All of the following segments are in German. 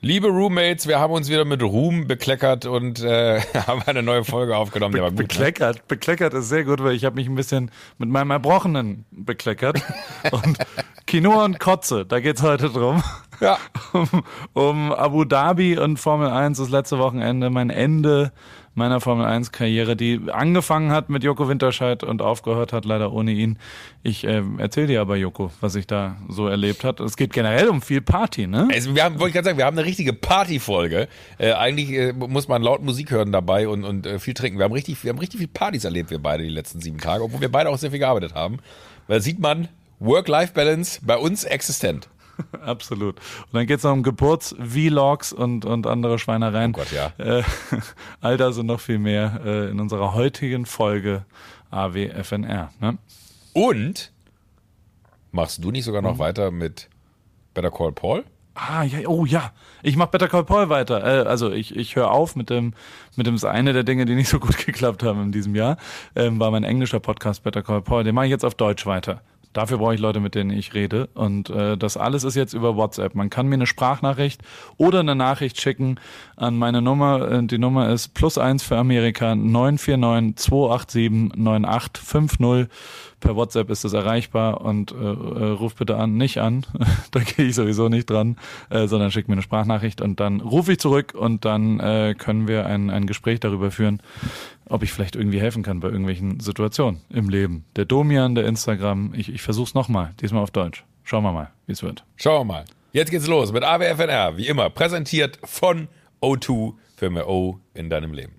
Liebe Roommates, wir haben uns wieder mit Ruhm bekleckert und äh, haben eine neue Folge aufgenommen. Be bekleckert, ne? bekleckert ist sehr gut, weil ich habe mich ein bisschen mit meinem Erbrochenen bekleckert. und Kino und Kotze, da geht's heute drum. Ja. Um, um Abu Dhabi und Formel 1, das letzte Wochenende, mein Ende meiner Formel 1 Karriere, die angefangen hat mit Joko Winterscheid und aufgehört hat leider ohne ihn. Ich äh, erzähle dir aber Joko, was ich da so erlebt hat. Es geht generell um viel Party, ne? Also wir haben, wollte ich gerade sagen, wir haben eine richtige Partyfolge. Äh, eigentlich äh, muss man laut Musik hören dabei und, und äh, viel trinken. Wir haben richtig, wir haben richtig viel Partys erlebt, wir beide die letzten sieben Tage, obwohl wir beide auch sehr viel gearbeitet haben. Weil sieht man, Work-Life-Balance bei uns existent. Absolut. Und dann geht es noch um Geburts-Vlogs und, und andere Schweinereien. Oh Gott, ja. Äh, all das und noch viel mehr äh, in unserer heutigen Folge AWFNR. Ne? Und machst du nicht sogar noch mhm. weiter mit Better Call Paul? Ah, ja, oh ja, ich mache Better Call Paul weiter. Äh, also ich, ich höre auf mit dem, mit dem, ist eine der Dinge, die nicht so gut geklappt haben in diesem Jahr, ähm, war mein englischer Podcast Better Call Paul. Den mache ich jetzt auf Deutsch weiter. Dafür brauche ich Leute, mit denen ich rede. Und äh, das alles ist jetzt über WhatsApp. Man kann mir eine Sprachnachricht oder eine Nachricht schicken an meine Nummer. Äh, die Nummer ist plus eins für Amerika 949 287 9850. Per WhatsApp ist es erreichbar und äh, äh, ruf bitte an, nicht an, da gehe ich sowieso nicht dran, äh, sondern schick mir eine Sprachnachricht und dann rufe ich zurück und dann äh, können wir ein, ein Gespräch darüber führen, ob ich vielleicht irgendwie helfen kann bei irgendwelchen Situationen im Leben. Der Domian, der Instagram, ich, ich versuch's nochmal, diesmal auf Deutsch. Schauen wir mal, wie es wird. Schauen wir mal. Jetzt geht's los mit AWFNR, wie immer, präsentiert von O2 für mehr O in deinem Leben.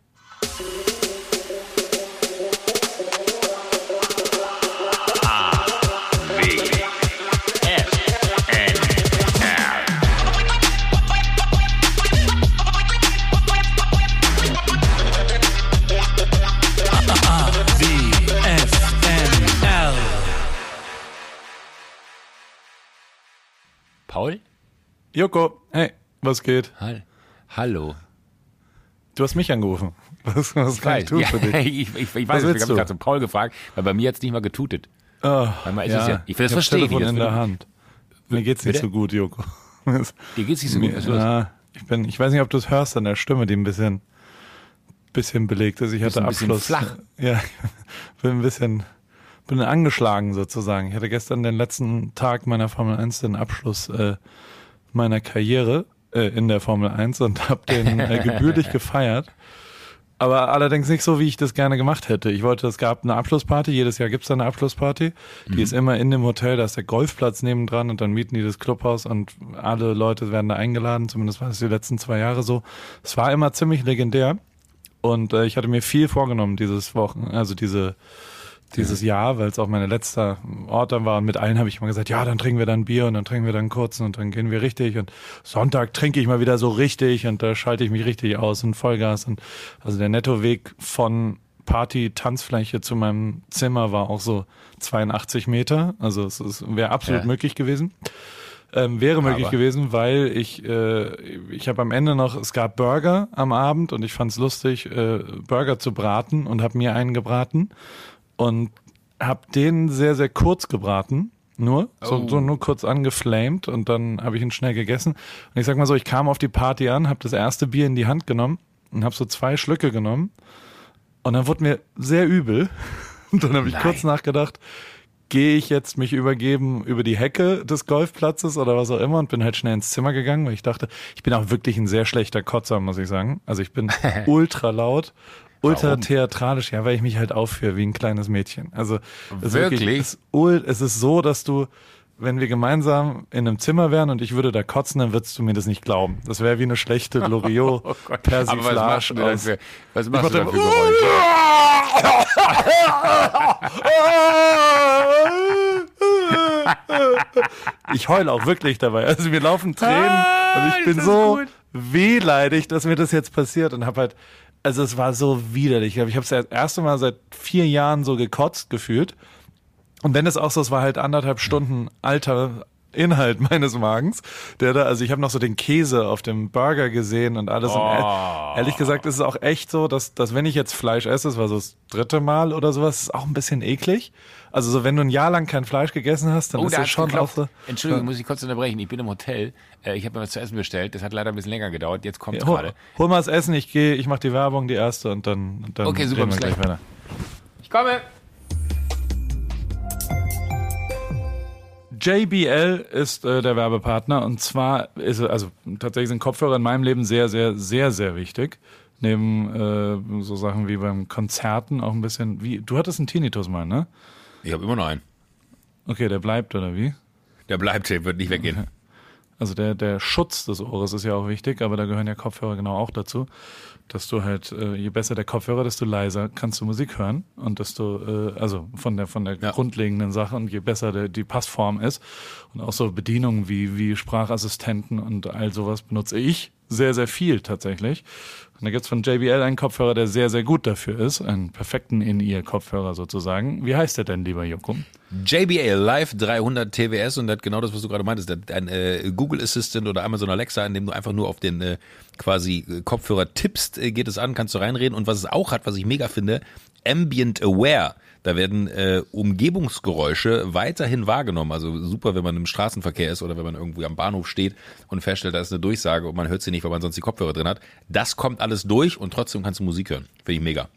Paul? Joko, hey, was geht? Hallo. Du hast mich angerufen. Was, was kann ich tun ja, für dich? ich, ich, ich weiß, ich habe gerade zu Paul gefragt, weil bei mir jetzt nicht mal getutet. Oh, ja. ja. ich will das verstehen. Telefon in der Hand. Mir geht's nicht Bitte? so gut, Joko. Dir geht's nicht so gut. Ja, ich bin, ich weiß nicht, ob du es hörst an der Stimme, die ein bisschen, bisschen belegt ist. Ich hatte ein Abschluss. Flach. Ja, ich bin ein bisschen bin angeschlagen sozusagen. Ich hatte gestern den letzten Tag meiner Formel 1, den Abschluss äh, meiner Karriere äh, in der Formel 1 und habe den äh, gebührlich gefeiert. Aber allerdings nicht so, wie ich das gerne gemacht hätte. Ich wollte, es gab eine Abschlussparty, jedes Jahr gibt's da eine Abschlussparty. Die mhm. ist immer in dem Hotel, da ist der Golfplatz nebendran und dann mieten die das Clubhaus und alle Leute werden da eingeladen, zumindest war es die letzten zwei Jahre so. Es war immer ziemlich legendär und äh, ich hatte mir viel vorgenommen dieses Wochen, also diese dieses Jahr, weil es auch mein letzter Ort dann war. Und mit allen habe ich immer gesagt, ja, dann trinken wir dann Bier und dann trinken wir dann kurzen und dann gehen wir richtig. Und Sonntag trinke ich mal wieder so richtig und da schalte ich mich richtig aus und Vollgas. Und also der Nettoweg von Party, Tanzfläche zu meinem Zimmer war auch so 82 Meter. Also es, es wäre absolut ja. möglich gewesen. Ähm, wäre möglich Aber. gewesen, weil ich äh, ich habe am Ende noch es gab Burger am Abend und ich fand es lustig äh, Burger zu braten und habe mir einen gebraten und habe den sehr, sehr kurz gebraten. Nur, oh. so, so, nur kurz angeflamed und dann habe ich ihn schnell gegessen. Und ich sag mal so, ich kam auf die Party an, habe das erste Bier in die Hand genommen und habe so zwei Schlücke genommen. Und dann wurde mir sehr übel. Und dann habe ich Nein. kurz nachgedacht, gehe ich jetzt mich übergeben über die Hecke des Golfplatzes oder was auch immer und bin halt schnell ins Zimmer gegangen, weil ich dachte, ich bin auch wirklich ein sehr schlechter Kotzer, muss ich sagen. Also ich bin ultra laut ultra theatralisch, ja, weil ich mich halt aufführe wie ein kleines Mädchen. Also es wirklich, wirklich es, ist so, dass du wenn wir gemeinsam in einem Zimmer wären und ich würde da kotzen, dann würdest du mir das nicht glauben. Das wäre wie eine schlechte Loriot oh Persiflage was machst du, was machst du da für Geräusche? ich heule auch wirklich dabei. Also mir laufen Tränen ah, und ich bin so gut. wehleidig, dass mir das jetzt passiert und habe halt also es war so widerlich. Ich habe es das erste Mal seit vier Jahren so gekotzt gefühlt. Und wenn es auch so, es war halt anderthalb Stunden alter Inhalt meines Magens, der da, also ich habe noch so den Käse auf dem Burger gesehen und alles. Und Oh. ehrlich gesagt ist es auch echt so, dass, dass wenn ich jetzt Fleisch esse, das war so das dritte Mal oder sowas, ist auch ein bisschen eklig. Also so, wenn du ein Jahr lang kein Fleisch gegessen hast, dann Oh, ist da es schon auch so. Entschuldigung, muss ich kurz unterbrechen. Ich bin im Hotel. Äh, Ich habe mir was zu essen bestellt. Das hat leider ein bisschen länger gedauert. Jetzt kommt Hol, gerade. hol mal das Essen, ich gehe, ich mache die Werbung, die erste und dann, und dann Okay, super, bis gleich gleich. weiter. Ich komme. JBL ist äh, der Werbepartner und zwar ist also tatsächlich sind Kopfhörer in meinem Leben sehr, sehr, sehr, sehr wichtig. Neben äh, so Sachen wie beim Konzerten auch ein bisschen wie. Du hattest einen Tinnitus mal, ne? Ich habe immer noch einen. Okay, der bleibt oder wie? Der bleibt, der wird nicht weggehen. Also der, der Schutz des Ohres ist ja auch wichtig, aber da gehören ja Kopfhörer genau auch dazu, dass du halt, äh, je besser der Kopfhörer, desto leiser kannst du Musik hören und desto, äh, also von der, von der Ja. grundlegenden Sache und je besser der, die Passform ist und auch so Bedienungen wie, wie Sprachassistenten und all sowas benutze ich sehr, sehr viel tatsächlich. Und da gibt's von JBL einen Kopfhörer, der sehr, sehr gut dafür ist, einen perfekten In-Ear-Kopfhörer sozusagen. Wie heißt der denn, lieber Joko? JBL Live 300 TWS und hat genau das, was du gerade meintest. Ein äh, Google Assistant oder Amazon Alexa, in dem du einfach nur auf den äh, quasi äh, Kopfhörer tippst, äh, geht es an, kannst du reinreden. Und was es auch hat, was ich mega finde, Ambient Aware. Da werden äh, Umgebungsgeräusche weiterhin wahrgenommen. Also super, wenn man im Straßenverkehr ist oder wenn man irgendwo am Bahnhof steht und feststellt, da ist eine Durchsage und man hört sie nicht, weil man sonst die Kopfhörer drin hat. Das kommt alles durch und trotzdem kannst du Musik hören. Finde ich mega.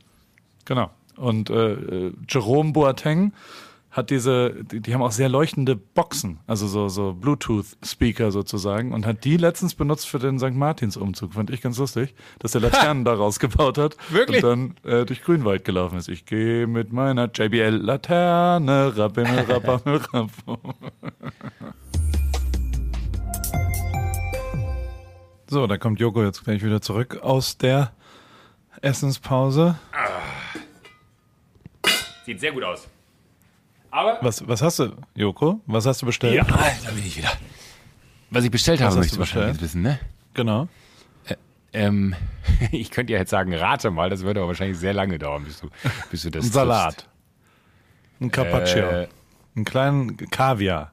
Genau. Und äh, äh, Jerome Boateng hat diese, die, die haben auch sehr leuchtende Boxen, also so, so Bluetooth-Speaker sozusagen, und hat die letztens benutzt für den St. Martins-Umzug. Fand ich ganz lustig, dass der Laternen daraus gebaut hat. Wirklich? Und dann äh, durch Grünwald gelaufen ist. Ich gehe mit meiner JBL-Laterne, Rabimmel, Rabammel, Rab. So, da kommt Joko jetzt gleich wieder zurück aus der Essenspause. Sieht sehr gut aus. Aber Was, was hast du, Joko? Was hast du bestellt? Ja, da bin ich wieder. Was ich bestellt habe, hast möchtest du du wahrscheinlich wissen, ne? Genau. Ähm, ich könnte ja jetzt sagen, rate mal, das würde aber wahrscheinlich sehr lange dauern, bis du, bis du das Ein Salat. Ein Carpaccio. Äh. Einen kleinen Kaviar.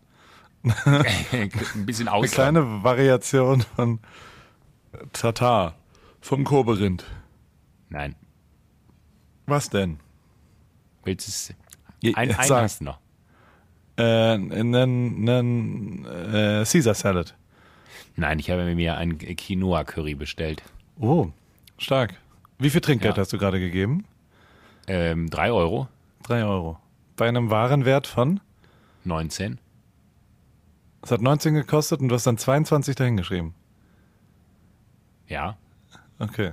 triffst. Ein bisschen Eine aus. kleine Variation von Tatar. Vom Koberind. Nein. Was denn? Willst du es? Ein, ein sag. hast du noch. Äh, einen, einen äh, Caesar Salad. Nein, ich habe mir ein Quinoa-Curry bestellt. Oh, stark. Wie viel Trinkgeld Ja. hast du gerade gegeben? Ähm, drei Euro, Drei Euro. Bei einem Warenwert von? 19. Es hat 19 gekostet und du hast dann 22 dahingeschrieben. Ja. Okay.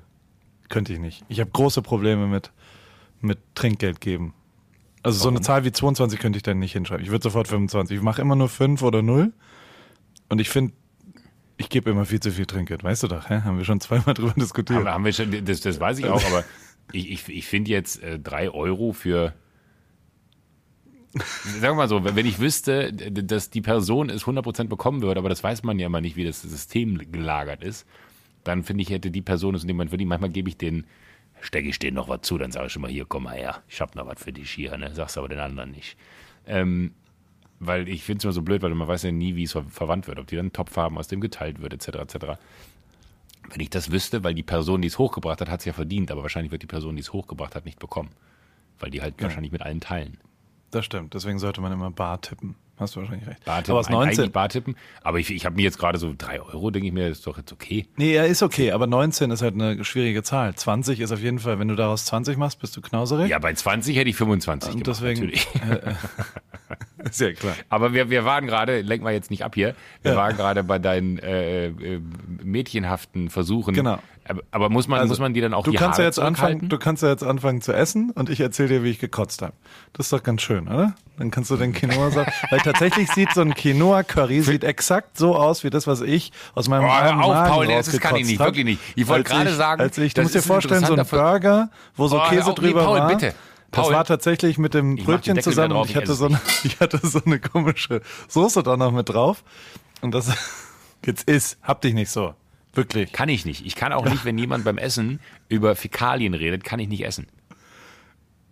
Könnte ich nicht. Ich habe große Probleme mit, mit Trinkgeld geben. Also so eine Zahl wie 22 könnte ich dann nicht hinschreiben. Ich würde sofort 25. Ich mache immer nur 5 oder 0. Und ich finde, ich gebe immer viel zu viel Trinkgeld. Weißt du doch, hä? haben wir schon zweimal drüber diskutiert. Aber haben wir schon, das, das weiß ich auch, aber ich, ich, ich finde jetzt äh, drei Euro für. Sagen wir mal so, wenn ich wüsste, dass die Person es 100% bekommen würde, aber das weiß man ja immer nicht, wie das System gelagert ist, dann finde ich, hätte die Person es in dem Moment verdient. Manchmal gebe ich den, stecke ich denen noch was zu, dann sage ich schon mal, hier, komm mal her, ich habe noch was für dich hier, ne? sagst aber den anderen nicht. Ähm, weil ich finde es immer so blöd, weil man weiß ja nie, wie es ver verwandt wird, ob die dann einen Topf haben, aus dem geteilt wird, etc., etc. Wenn ich das wüsste, weil die Person, die es hochgebracht hat, hat es ja verdient, aber wahrscheinlich wird die Person, die es hochgebracht hat, nicht bekommen. Weil die halt wahrscheinlich mit allen teilen. Das stimmt. Deswegen sollte man immer bar tippen. Hast du wahrscheinlich recht. Bar tippen, aber aus ein- eigentlich 19. Bar tippen. Aber ich, ich habe mir jetzt gerade so drei Euro, denke ich mir, ist doch jetzt okay. Nee, er ist okay, aber 19 ist halt eine schwierige Zahl. 20 ist auf jeden Fall, wenn du daraus 20 machst, bist du knauserig. Ja, bei 20 hätte ich 25 Und gemacht, deswegen- natürlich. Ist ja klar. Aber wir, wir waren gerade, lenk mal jetzt nicht ab hier, wir waren gerade bei deinen äh, äh, mädchenhaften Versuchen. Genau. Aber, muss man, muss man die dann auch du die kannst Haare ja jetzt anfangen? Du kannst ja jetzt anfangen zu essen und ich erzähle dir, wie ich gekotzt habe. Das ist doch ganz schön, oder? Dann kannst du den Quinoa sagen. Weil tatsächlich sieht so ein Quinoa-Curry sieht exakt so aus wie das, was ich aus meinem Oh, armen auf, Magen Paul, das kann ich nicht, hab. wirklich nicht. Ich wollte gerade sagen, als ich, du musst dir vorstellen, so ein Burger, wo so Oh, Käse nee, drüber Paul, war. bitte. Das Paul. war tatsächlich mit dem Brötchen zusammen und ich drauf, hatte so eine, ich hatte so eine komische Soße da noch mit drauf. Und das jetzt ist, hab dich nicht so. Wirklich. Kann ich nicht. Ich kann auch nicht, wenn jemand beim Essen über Fäkalien redet, kann ich nicht essen.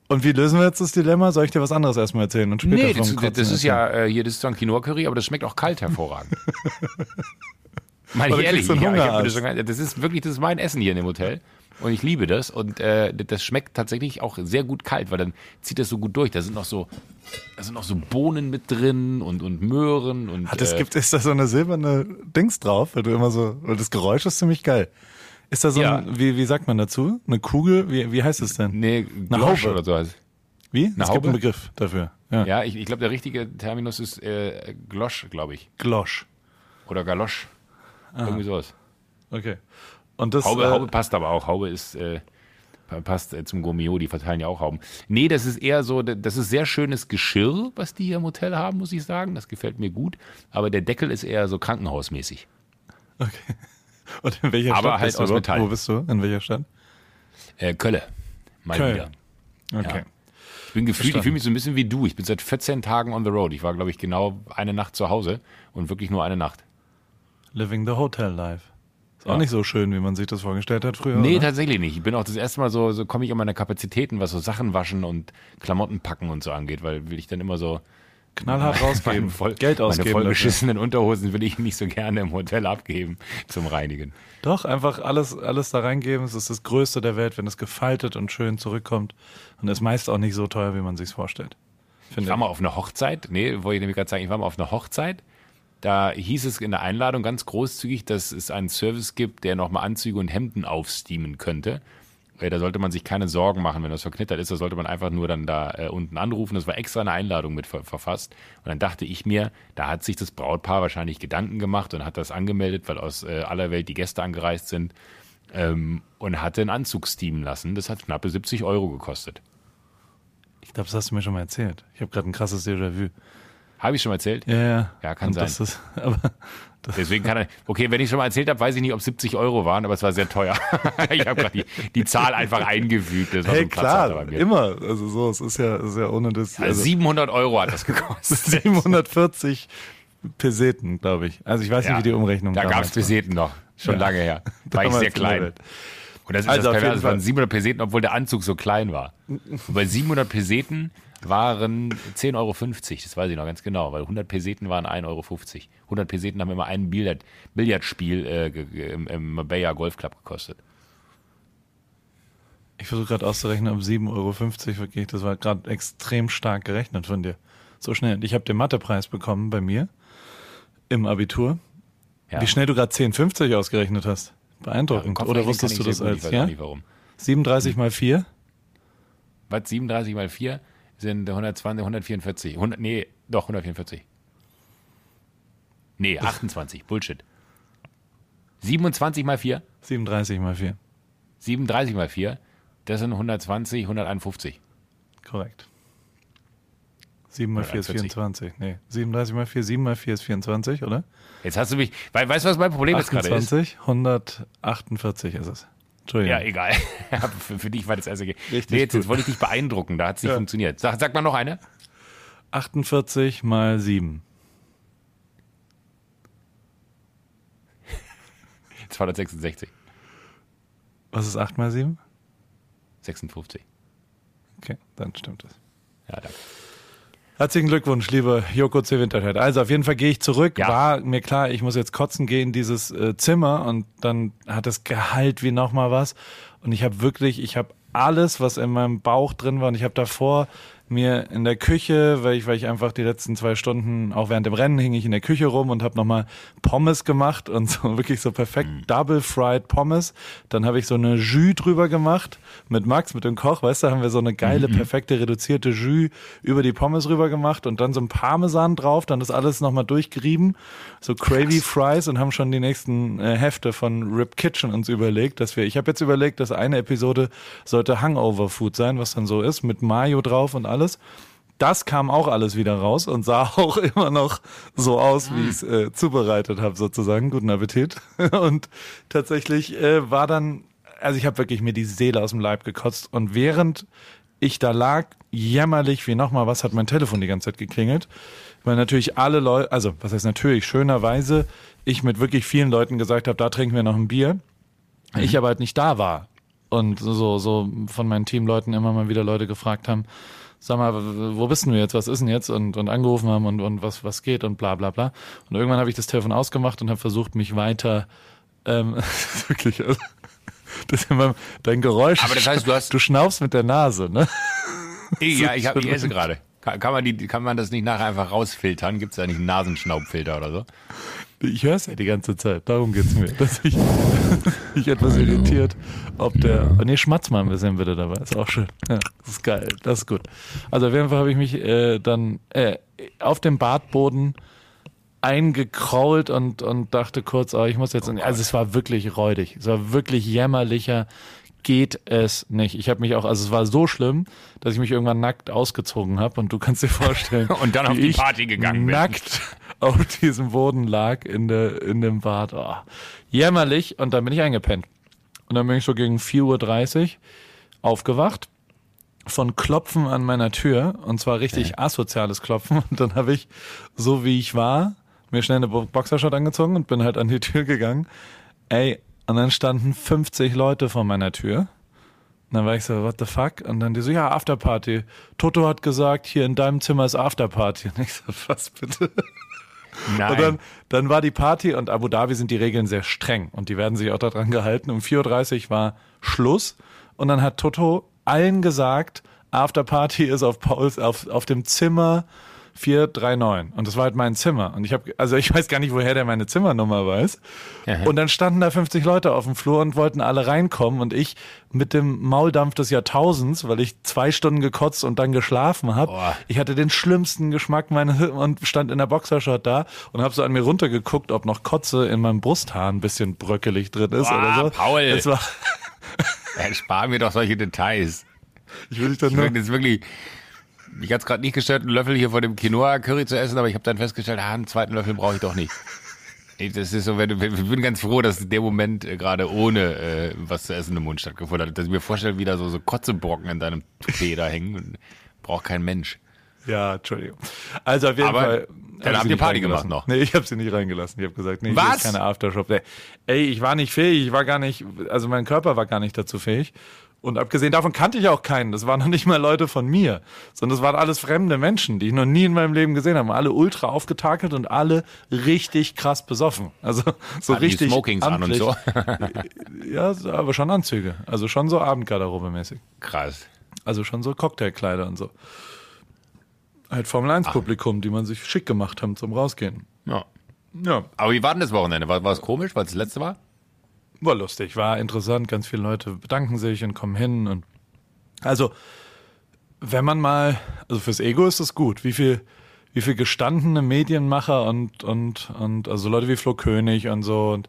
Und wie lösen wir jetzt das Dilemma? Soll ich dir was anderes erstmal erzählen und später Nee, vom das, Kotzen das ist ja, äh, hier, das ist zwar ein Quinoa-Curry, aber das schmeckt auch kalt hervorragend. Meine ich ehrlich, ja, das, das ist wirklich, das ist mein Essen hier in dem Hotel. Und ich liebe das. Und äh, das schmeckt tatsächlich auch sehr gut kalt, weil dann zieht das so gut durch. Da sind noch so, da sind noch so Bohnen mit drin und, und Möhren und. Hat es äh, gibt, ist da so eine silberne Dings drauf, weil du immer so, weil das Geräusch ist ziemlich geil. Ist da so Ja. ein, wie, wie sagt man dazu? Eine Kugel? Wie, wie heißt es denn? Nee, Eine Glosch Haube. oder so. heißt- Wie? Eine es gibt Haube? einen Begriff dafür. Ja. Ja, ich, ich glaube, der richtige Terminus ist äh, Glosch, glaube ich. Glosch. Oder Galosch. Irgendwie sowas. Okay. Und das, Haube, äh, Haube passt aber auch. Haube ist äh, passt äh, zum Gourmillot, die verteilen ja auch Hauben. Nee, das ist eher so, das ist sehr schönes Geschirr, was die hier im Hotel haben, muss ich sagen. Das gefällt mir gut. Aber der Deckel ist eher so krankenhausmäßig. okay. Und in welcher Aber Stadt halt bist du aus überhaupt? Metall. Wo bist du? In welcher Stadt? Äh, Kölle. Mal Köln. wieder. Okay. Ich bin gefühlt, ich fühle mich so ein bisschen wie du. Ich bin seit 14 Tagen on the road. Ich war, glaube ich, genau eine Nacht zu Hause und wirklich nur eine Nacht. Living the Hotel Life. Ist auch Ja. nicht so schön, wie man sich das vorgestellt hat früher. Nee, oder? tatsächlich nicht. Ich bin auch das erste Mal so, so komme ich an meine Kapazitäten, was so Sachen waschen und Klamotten packen und so angeht, weil will ich dann immer so knallhart rausgeben. meine voll, Geld meine ausgeben. voll dafür. beschissenen Unterhosen will ich nicht so gerne im Hotel abgeben zum Reinigen. Doch, einfach alles, alles da reingeben. Es ist das Größte der Welt, wenn es gefaltet und schön zurückkommt. Und ist meist auch nicht so teuer, wie man sich vorstellt. Ich Finde war mal auf einer Hochzeit, nee, wollte ich nämlich gerade sagen, ich war mal auf einer Hochzeit. Da hieß es in der Einladung ganz großzügig, dass es einen Service gibt, der nochmal Anzüge und Hemden aufsteamen könnte. Äh, Da sollte man sich keine Sorgen machen, wenn das verknittert ist. Da sollte man einfach nur dann da äh, unten anrufen. Das war extra eine Einladung mit ver verfasst. Und dann dachte ich mir, da hat sich das Brautpaar wahrscheinlich Gedanken gemacht und hat das angemeldet, weil aus äh, aller Welt die Gäste angereist sind. Ähm, und hatte einen Anzug steamen lassen. Das hat knappe 70 Euro gekostet. Ich glaube, das hast du mir schon mal erzählt. Ich habe gerade ein krasses Déjà-vu. Habe ich schon mal erzählt? Ja, ja. Ja, kann Und sein. Das ist, aber das, Deswegen kann er. Okay, wenn ich schon mal erzählt habe, weiß ich nicht, ob 70 Euro waren, aber es war sehr teuer. ich habe gerade die, die Zahl einfach eingefügt. Das war so hey, ein Platzhalter klar, bei mir. immer. Also so, es ist ja, es ist ja ohne das. Also 700 Euro hat das gekostet. 740 Peseten, glaube ich. Also ich weiß Ja, nicht, wie die Umrechnung Da gab es Peseten noch. Schon Ja. lange her. War ich sehr klein. Und das ist Also das Perverse. Es waren Fall. 700 Peseten, obwohl der Anzug so klein war. Und bei 700 Peseten waren 10,50 Euro. Das weiß ich noch ganz genau, weil 100 Peseten waren 1,50 Euro. 100 Peseten haben immer ein Billard, Billardspiel äh, im, im Marbella Golf Club gekostet. Ich versuche gerade auszurechnen, ob 7,50 Euro wirklich, das war gerade extrem stark gerechnet von dir. So schnell. Ich habe den Mathepreis bekommen bei mir im Abitur. Ja. Wie schnell du gerade 10,50 ausgerechnet hast. Ja, Beeindruckend. Kopf Oder wusstest du das gut, als, Ich weiß ja? nicht warum. 37 mal 4? Was? 37 mal 4 sind 120, 144. 100, nee, doch 144. Nee, 28. Bullshit. 27 mal 4, 37 mal 4. 37 mal 4, das sind 120, 151. Korrekt. 7 mal 4 ist 140. 24. Nee, 37 mal 4, 7 mal 4 ist 24, oder? Jetzt hast du mich. Weißt du, was mein Problem jetzt gerade ist? 28, 148 ist es. Entschuldigung. Ja, egal. für, für dich war das erste. Richtig nee, jetzt, jetzt wollte ich dich beeindrucken, da hat es nicht Ja. funktioniert. Sag, sag mal noch eine. 48 mal 7. 266. Was ist 8 mal 7? 56. Okay, dann stimmt es. Ja, danke. Herzlichen Glückwunsch, liebe Joko C. Winterscheid. Also auf jeden Fall gehe ich zurück. Ja. War mir klar, ich muss jetzt kotzen gehen in dieses äh, Zimmer und dann hat es Gehalt wie nochmal was. Und ich habe wirklich, ich habe alles, was in meinem Bauch drin war. Und ich habe davor mir in der Küche, weil ich, weil ich einfach die letzten zwei Stunden, auch während dem Rennen hing ich in der Küche rum und habe nochmal Pommes gemacht und so wirklich so perfekt Double Fried Pommes. Dann habe ich so eine Jus drüber gemacht mit Max, mit dem Koch, weißt du, haben wir so eine geile, perfekte, reduzierte Jus über die Pommes rüber gemacht und dann so ein Parmesan drauf, dann das alles nochmal durchgerieben, so Gravy Fries und haben schon die nächsten äh, Hefte von Rip Kitchen uns überlegt, dass wir, ich habe jetzt überlegt, dass eine Episode sollte Hangover Food sein, was dann so ist, mit Mayo drauf und alles. Das kam auch alles wieder raus und sah auch immer noch so aus, wie ich es äh, zubereitet habe, sozusagen. Guten Appetit. Und tatsächlich äh, war dann, also ich habe wirklich mir die Seele aus dem Leib gekotzt. Und während ich da lag, jämmerlich wie nochmal was, hat mein Telefon die ganze Zeit geklingelt. Weil natürlich alle Leute, also was heißt natürlich, schönerweise, ich mit wirklich vielen Leuten gesagt habe, da trinken wir noch ein Bier. Ich aber halt nicht da war. und so, so von meinen Teamleuten immer mal wieder Leute gefragt haben, sag mal, wo bist du jetzt, was ist denn jetzt und, und angerufen haben und, und was, was geht und bla bla bla. Und irgendwann habe ich das Telefon ausgemacht und habe versucht, mich weiter ähm, wirklich, also, das ist immer dein Geräusch. Aber das heißt, du hast- Du schnaufst mit der Nase, ne? Ja, ich, hab, ich esse gerade. Kann, kann, man die, kann man das nicht nachher einfach rausfiltern? Gibt es da nicht einen Nasenschnaubfilter oder so? Ich höre es ja die ganze Zeit. Darum geht's mir. Dass ich, ich etwas irritiert, ob der. Oh, nee, schmatz mal ein bisschen bitte dabei. Ist auch schön. Ja, das ist geil. Das ist gut. Also auf jeden Fall habe ich mich äh, dann äh, auf dem Badboden eingekrault und, und dachte kurz, oh, ich muss jetzt. Also es war wirklich räudig. Es war wirklich jämmerlicher. Geht es nicht. Ich habe mich auch, also es war so schlimm, dass ich mich irgendwann nackt ausgezogen habe und du kannst dir vorstellen, Und dann auf die ich Party gegangen bin. nackt auf diesem Boden lag in, der, in dem Bad. Oh, jämmerlich und dann bin ich eingepennt. Und dann bin ich so gegen 4.30 Uhr aufgewacht von Klopfen an meiner Tür und zwar richtig asoziales Klopfen. Und dann habe ich, so wie ich war, mir schnell eine Bo- Boxershot angezogen und bin halt an die Tür gegangen. Ey, und dann standen 50 Leute vor meiner Tür. Und dann war ich so, what the fuck? Und dann die so, ja, Afterparty. Toto hat gesagt, hier in deinem Zimmer ist Afterparty. Und ich so, was bitte? Nein. Und dann, dann war die Party und Abu Dhabi sind die Regeln sehr streng und die werden sich auch daran gehalten. Um 4.30 Uhr war Schluss und dann hat Toto allen gesagt, Afterparty ist auf Pauls, auf, auf dem Zimmer 439. Und das war halt mein Zimmer. Und ich habe, also ich weiß gar nicht, woher der meine Zimmernummer weiß. Aha. Und dann standen da 50 Leute auf dem Flur und wollten alle reinkommen und ich mit dem Mauldampf des Jahrtausends, weil ich zwei Stunden gekotzt und dann geschlafen habe. Ich hatte den schlimmsten Geschmack meine, und stand in der Boxershot da und habe so an mir runtergeguckt, ob noch Kotze in meinem Brusthaar ein bisschen bröckelig drin ist Boah, oder so. Paul. Es war, Ja, spar mir doch solche Details. ich will dich dann Ich nur, jetzt wirklich. Ich hatte es gerade nicht gestört, einen Löffel hier von dem Quinoa-Curry zu essen, aber ich habe dann festgestellt, ah, einen zweiten Löffel brauche ich doch nicht. Das ist so, wenn ich bin ganz froh, dass der Moment äh, gerade ohne äh, was zu essen im Mund stattgefunden hat. Dass ich mir vorstelle, wie da so, so Kotzebrocken in deinem Toupet da hängen. Braucht kein Mensch. ja, Entschuldigung. Also auf jeden Aber Fall. dann hab habt ihr Party gemacht noch? Nee, ich habe sie nicht reingelassen. Ich habe gesagt, nee, Was? ist keine Aftershop. Ey, Ey, ich war nicht fähig. Ich war gar nicht, also mein Körper war gar nicht dazu fähig. Und abgesehen davon kannte ich auch keinen. Das waren noch nicht mal Leute von mir, sondern das waren alles fremde Menschen, die ich noch nie in meinem Leben gesehen habe. Alle ultra aufgetakelt und alle richtig krass besoffen. Also so Hatten die richtig. Smokings an und amtlich. so. Ja, aber schon Anzüge. Also schon so Abendgarderobe mäßig. Krass. Also schon so Cocktailkleider und so. Halt Formel 1 Publikum, die man sich schick gemacht haben zum Rausgehen. Ja. Ja, Aber wie war denn das Wochenende? War, war es komisch, weil es das letzte war? War lustig, war interessant. Ganz viele Leute bedanken sich und kommen hin und also wenn man mal, also fürs Ego ist es gut. Wie viel, wie viel gestandene Medienmacher und und und also Leute wie Flo König und so und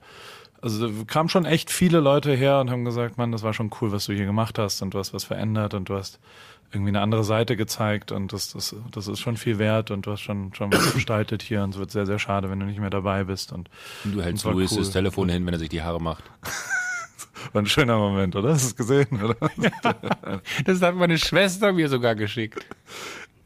also kamen schon echt viele Leute her und haben gesagt, Mann, das war schon cool, was du hier gemacht hast und du hast was verändert und du hast irgendwie eine andere Seite gezeigt und das, das, das ist schon viel wert und du hast schon, schon was gestaltet hier und es wird sehr, sehr schade, wenn du nicht mehr dabei bist und Und du hältst Louis cool. das Telefon hin, wenn er sich die Haare macht. war ein schöner Moment, oder? Hast du es gesehen, oder? Das hat meine Schwester mir sogar geschickt.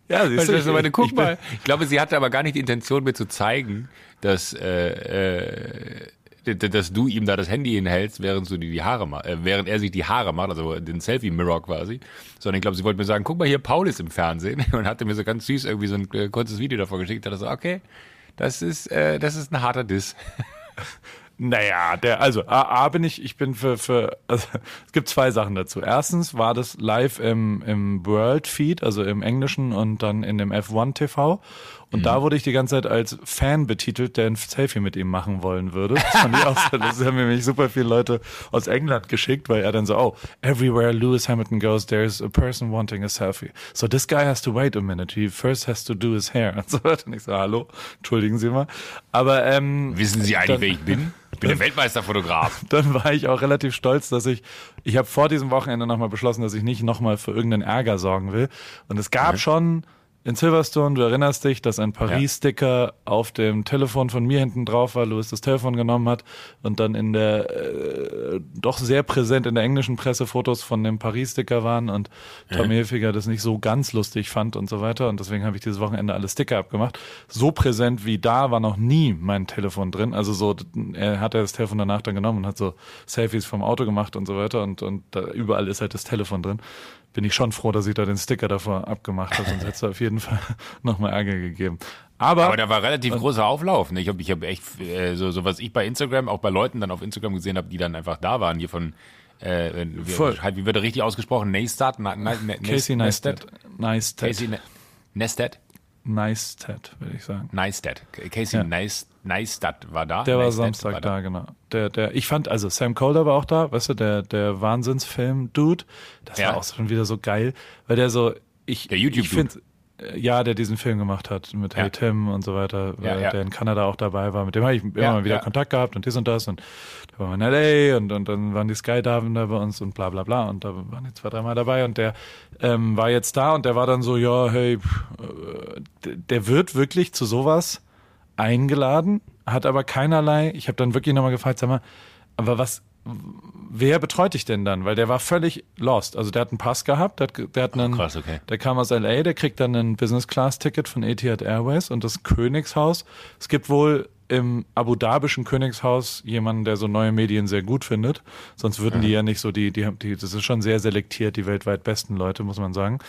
Ja, was ich meine, guck ich mal. Ich glaube, sie hatte aber gar nicht die Intention, mir zu zeigen, dass, äh, äh, dass du ihm da das Handy hinhältst, während du die Haare äh, während er sich die Haare macht, also den Selfie-Mirror quasi. Sondern ich glaube, sie wollte mir sagen, guck mal hier, Paul ist im Fernsehen und hatte mir so ganz süß irgendwie so ein äh, kurzes Video davon geschickt. Da so, okay, das ist, äh, das ist ein harter Diss. Naja, der, also A, A bin ich, ich bin für, für also, es gibt zwei Sachen dazu. Erstens war das live im, im World Feed, also im Englischen und dann in dem F1 TV. Und da wurde ich die ganze Zeit als Fan betitelt, der ein Selfie mit ihm machen wollen würde. Das fand ich auch so, das haben mir nämlich super viele Leute aus England geschickt, weil er dann so, oh, everywhere Lewis Hamilton goes, there's a person wanting a selfie. So this guy has to wait a minute. He first has to do his hair. Und so weiter. Und ich so, hallo, entschuldigen Sie mal. Aber, ähm, Wissen Sie eigentlich, dann- wer ich bin? Ich bin der Weltmeisterfotograf. dann war ich auch relativ stolz, dass ich, ich habe vor diesem Wochenende nochmal beschlossen, dass ich nicht nochmal für irgendeinen Ärger sorgen will. Und es gab schon in Silverstone, du erinnerst dich, dass ein Paris-Sticker auf dem Telefon von mir hinten drauf war, Louis das Telefon genommen hat und dann in der äh, doch sehr präsent in der englischen Presse Fotos von dem Paris-Sticker waren und Tom Ja. Hilfiger das nicht so ganz lustig fand und so weiter. Und deswegen habe ich dieses Wochenende alle Sticker abgemacht. So präsent wie da war noch nie mein Telefon drin, also so, er hat das Telefon danach dann genommen und hat so Selfies vom Auto gemacht und so weiter und, und da überall ist halt das Telefon drin bin ich schon froh, dass ich da den Sticker davor abgemacht habe, sonst hätte es auf jeden Fall nochmal Ärger gegeben. Aber, Aber da war relativ großer Auflauf. Ne? Ich habe ich hab echt, äh, so, so was ich bei Instagram, auch bei Leuten dann auf Instagram gesehen habe, die dann einfach da waren, hier von, äh, wie, halt, wie wird er richtig ausgesprochen? Neistat? Na, na, na, Casey Neistat. Neistat. Casey Ne- Neistat? Neistat, würde ich sagen. Neistat. Casey Ja. Neis- Neistat war da. Der war Neistat Samstag da, genau. Der, der, ich fand, also Sam Colder war auch da, weißt du, der, der Wahnsinnsfilm-Dude. Das Ja. war auch schon wieder so geil, weil der so, ich, Der YouTube-Dude. ich finde, ja, der diesen Film gemacht hat mit Ja. Hey Tim und so weiter, Ja, äh, ja. der in Kanada auch dabei war. Mit dem habe ich immer mal wieder. Kontakt gehabt und dies und das und da waren wir in L.A. und, und dann waren die Skydiven da bei uns und bla bla bla und da waren die zwei, dreimal dabei und der ähm, war jetzt da und der war dann so, ja, hey, pff, äh, der wird wirklich zu sowas eingeladen, hat aber keinerlei, ich habe dann wirklich nochmal gefragt, sag mal, aber was, wer betreut dich denn dann? Weil der war völlig lost. Also der hat einen Pass gehabt, der hat, der hat einen, krass, okay. der kam aus LA, der kriegt dann ein Business-Class-Ticket von Etihad Airways und das Königshaus. Es gibt wohl im Abu Dhabischen Königshaus jemanden, der so neue Medien sehr gut findet. Sonst würden die ja nicht so, die, die, haben- die, das ist schon sehr selektiert, die weltweit besten Leute, muss man sagen.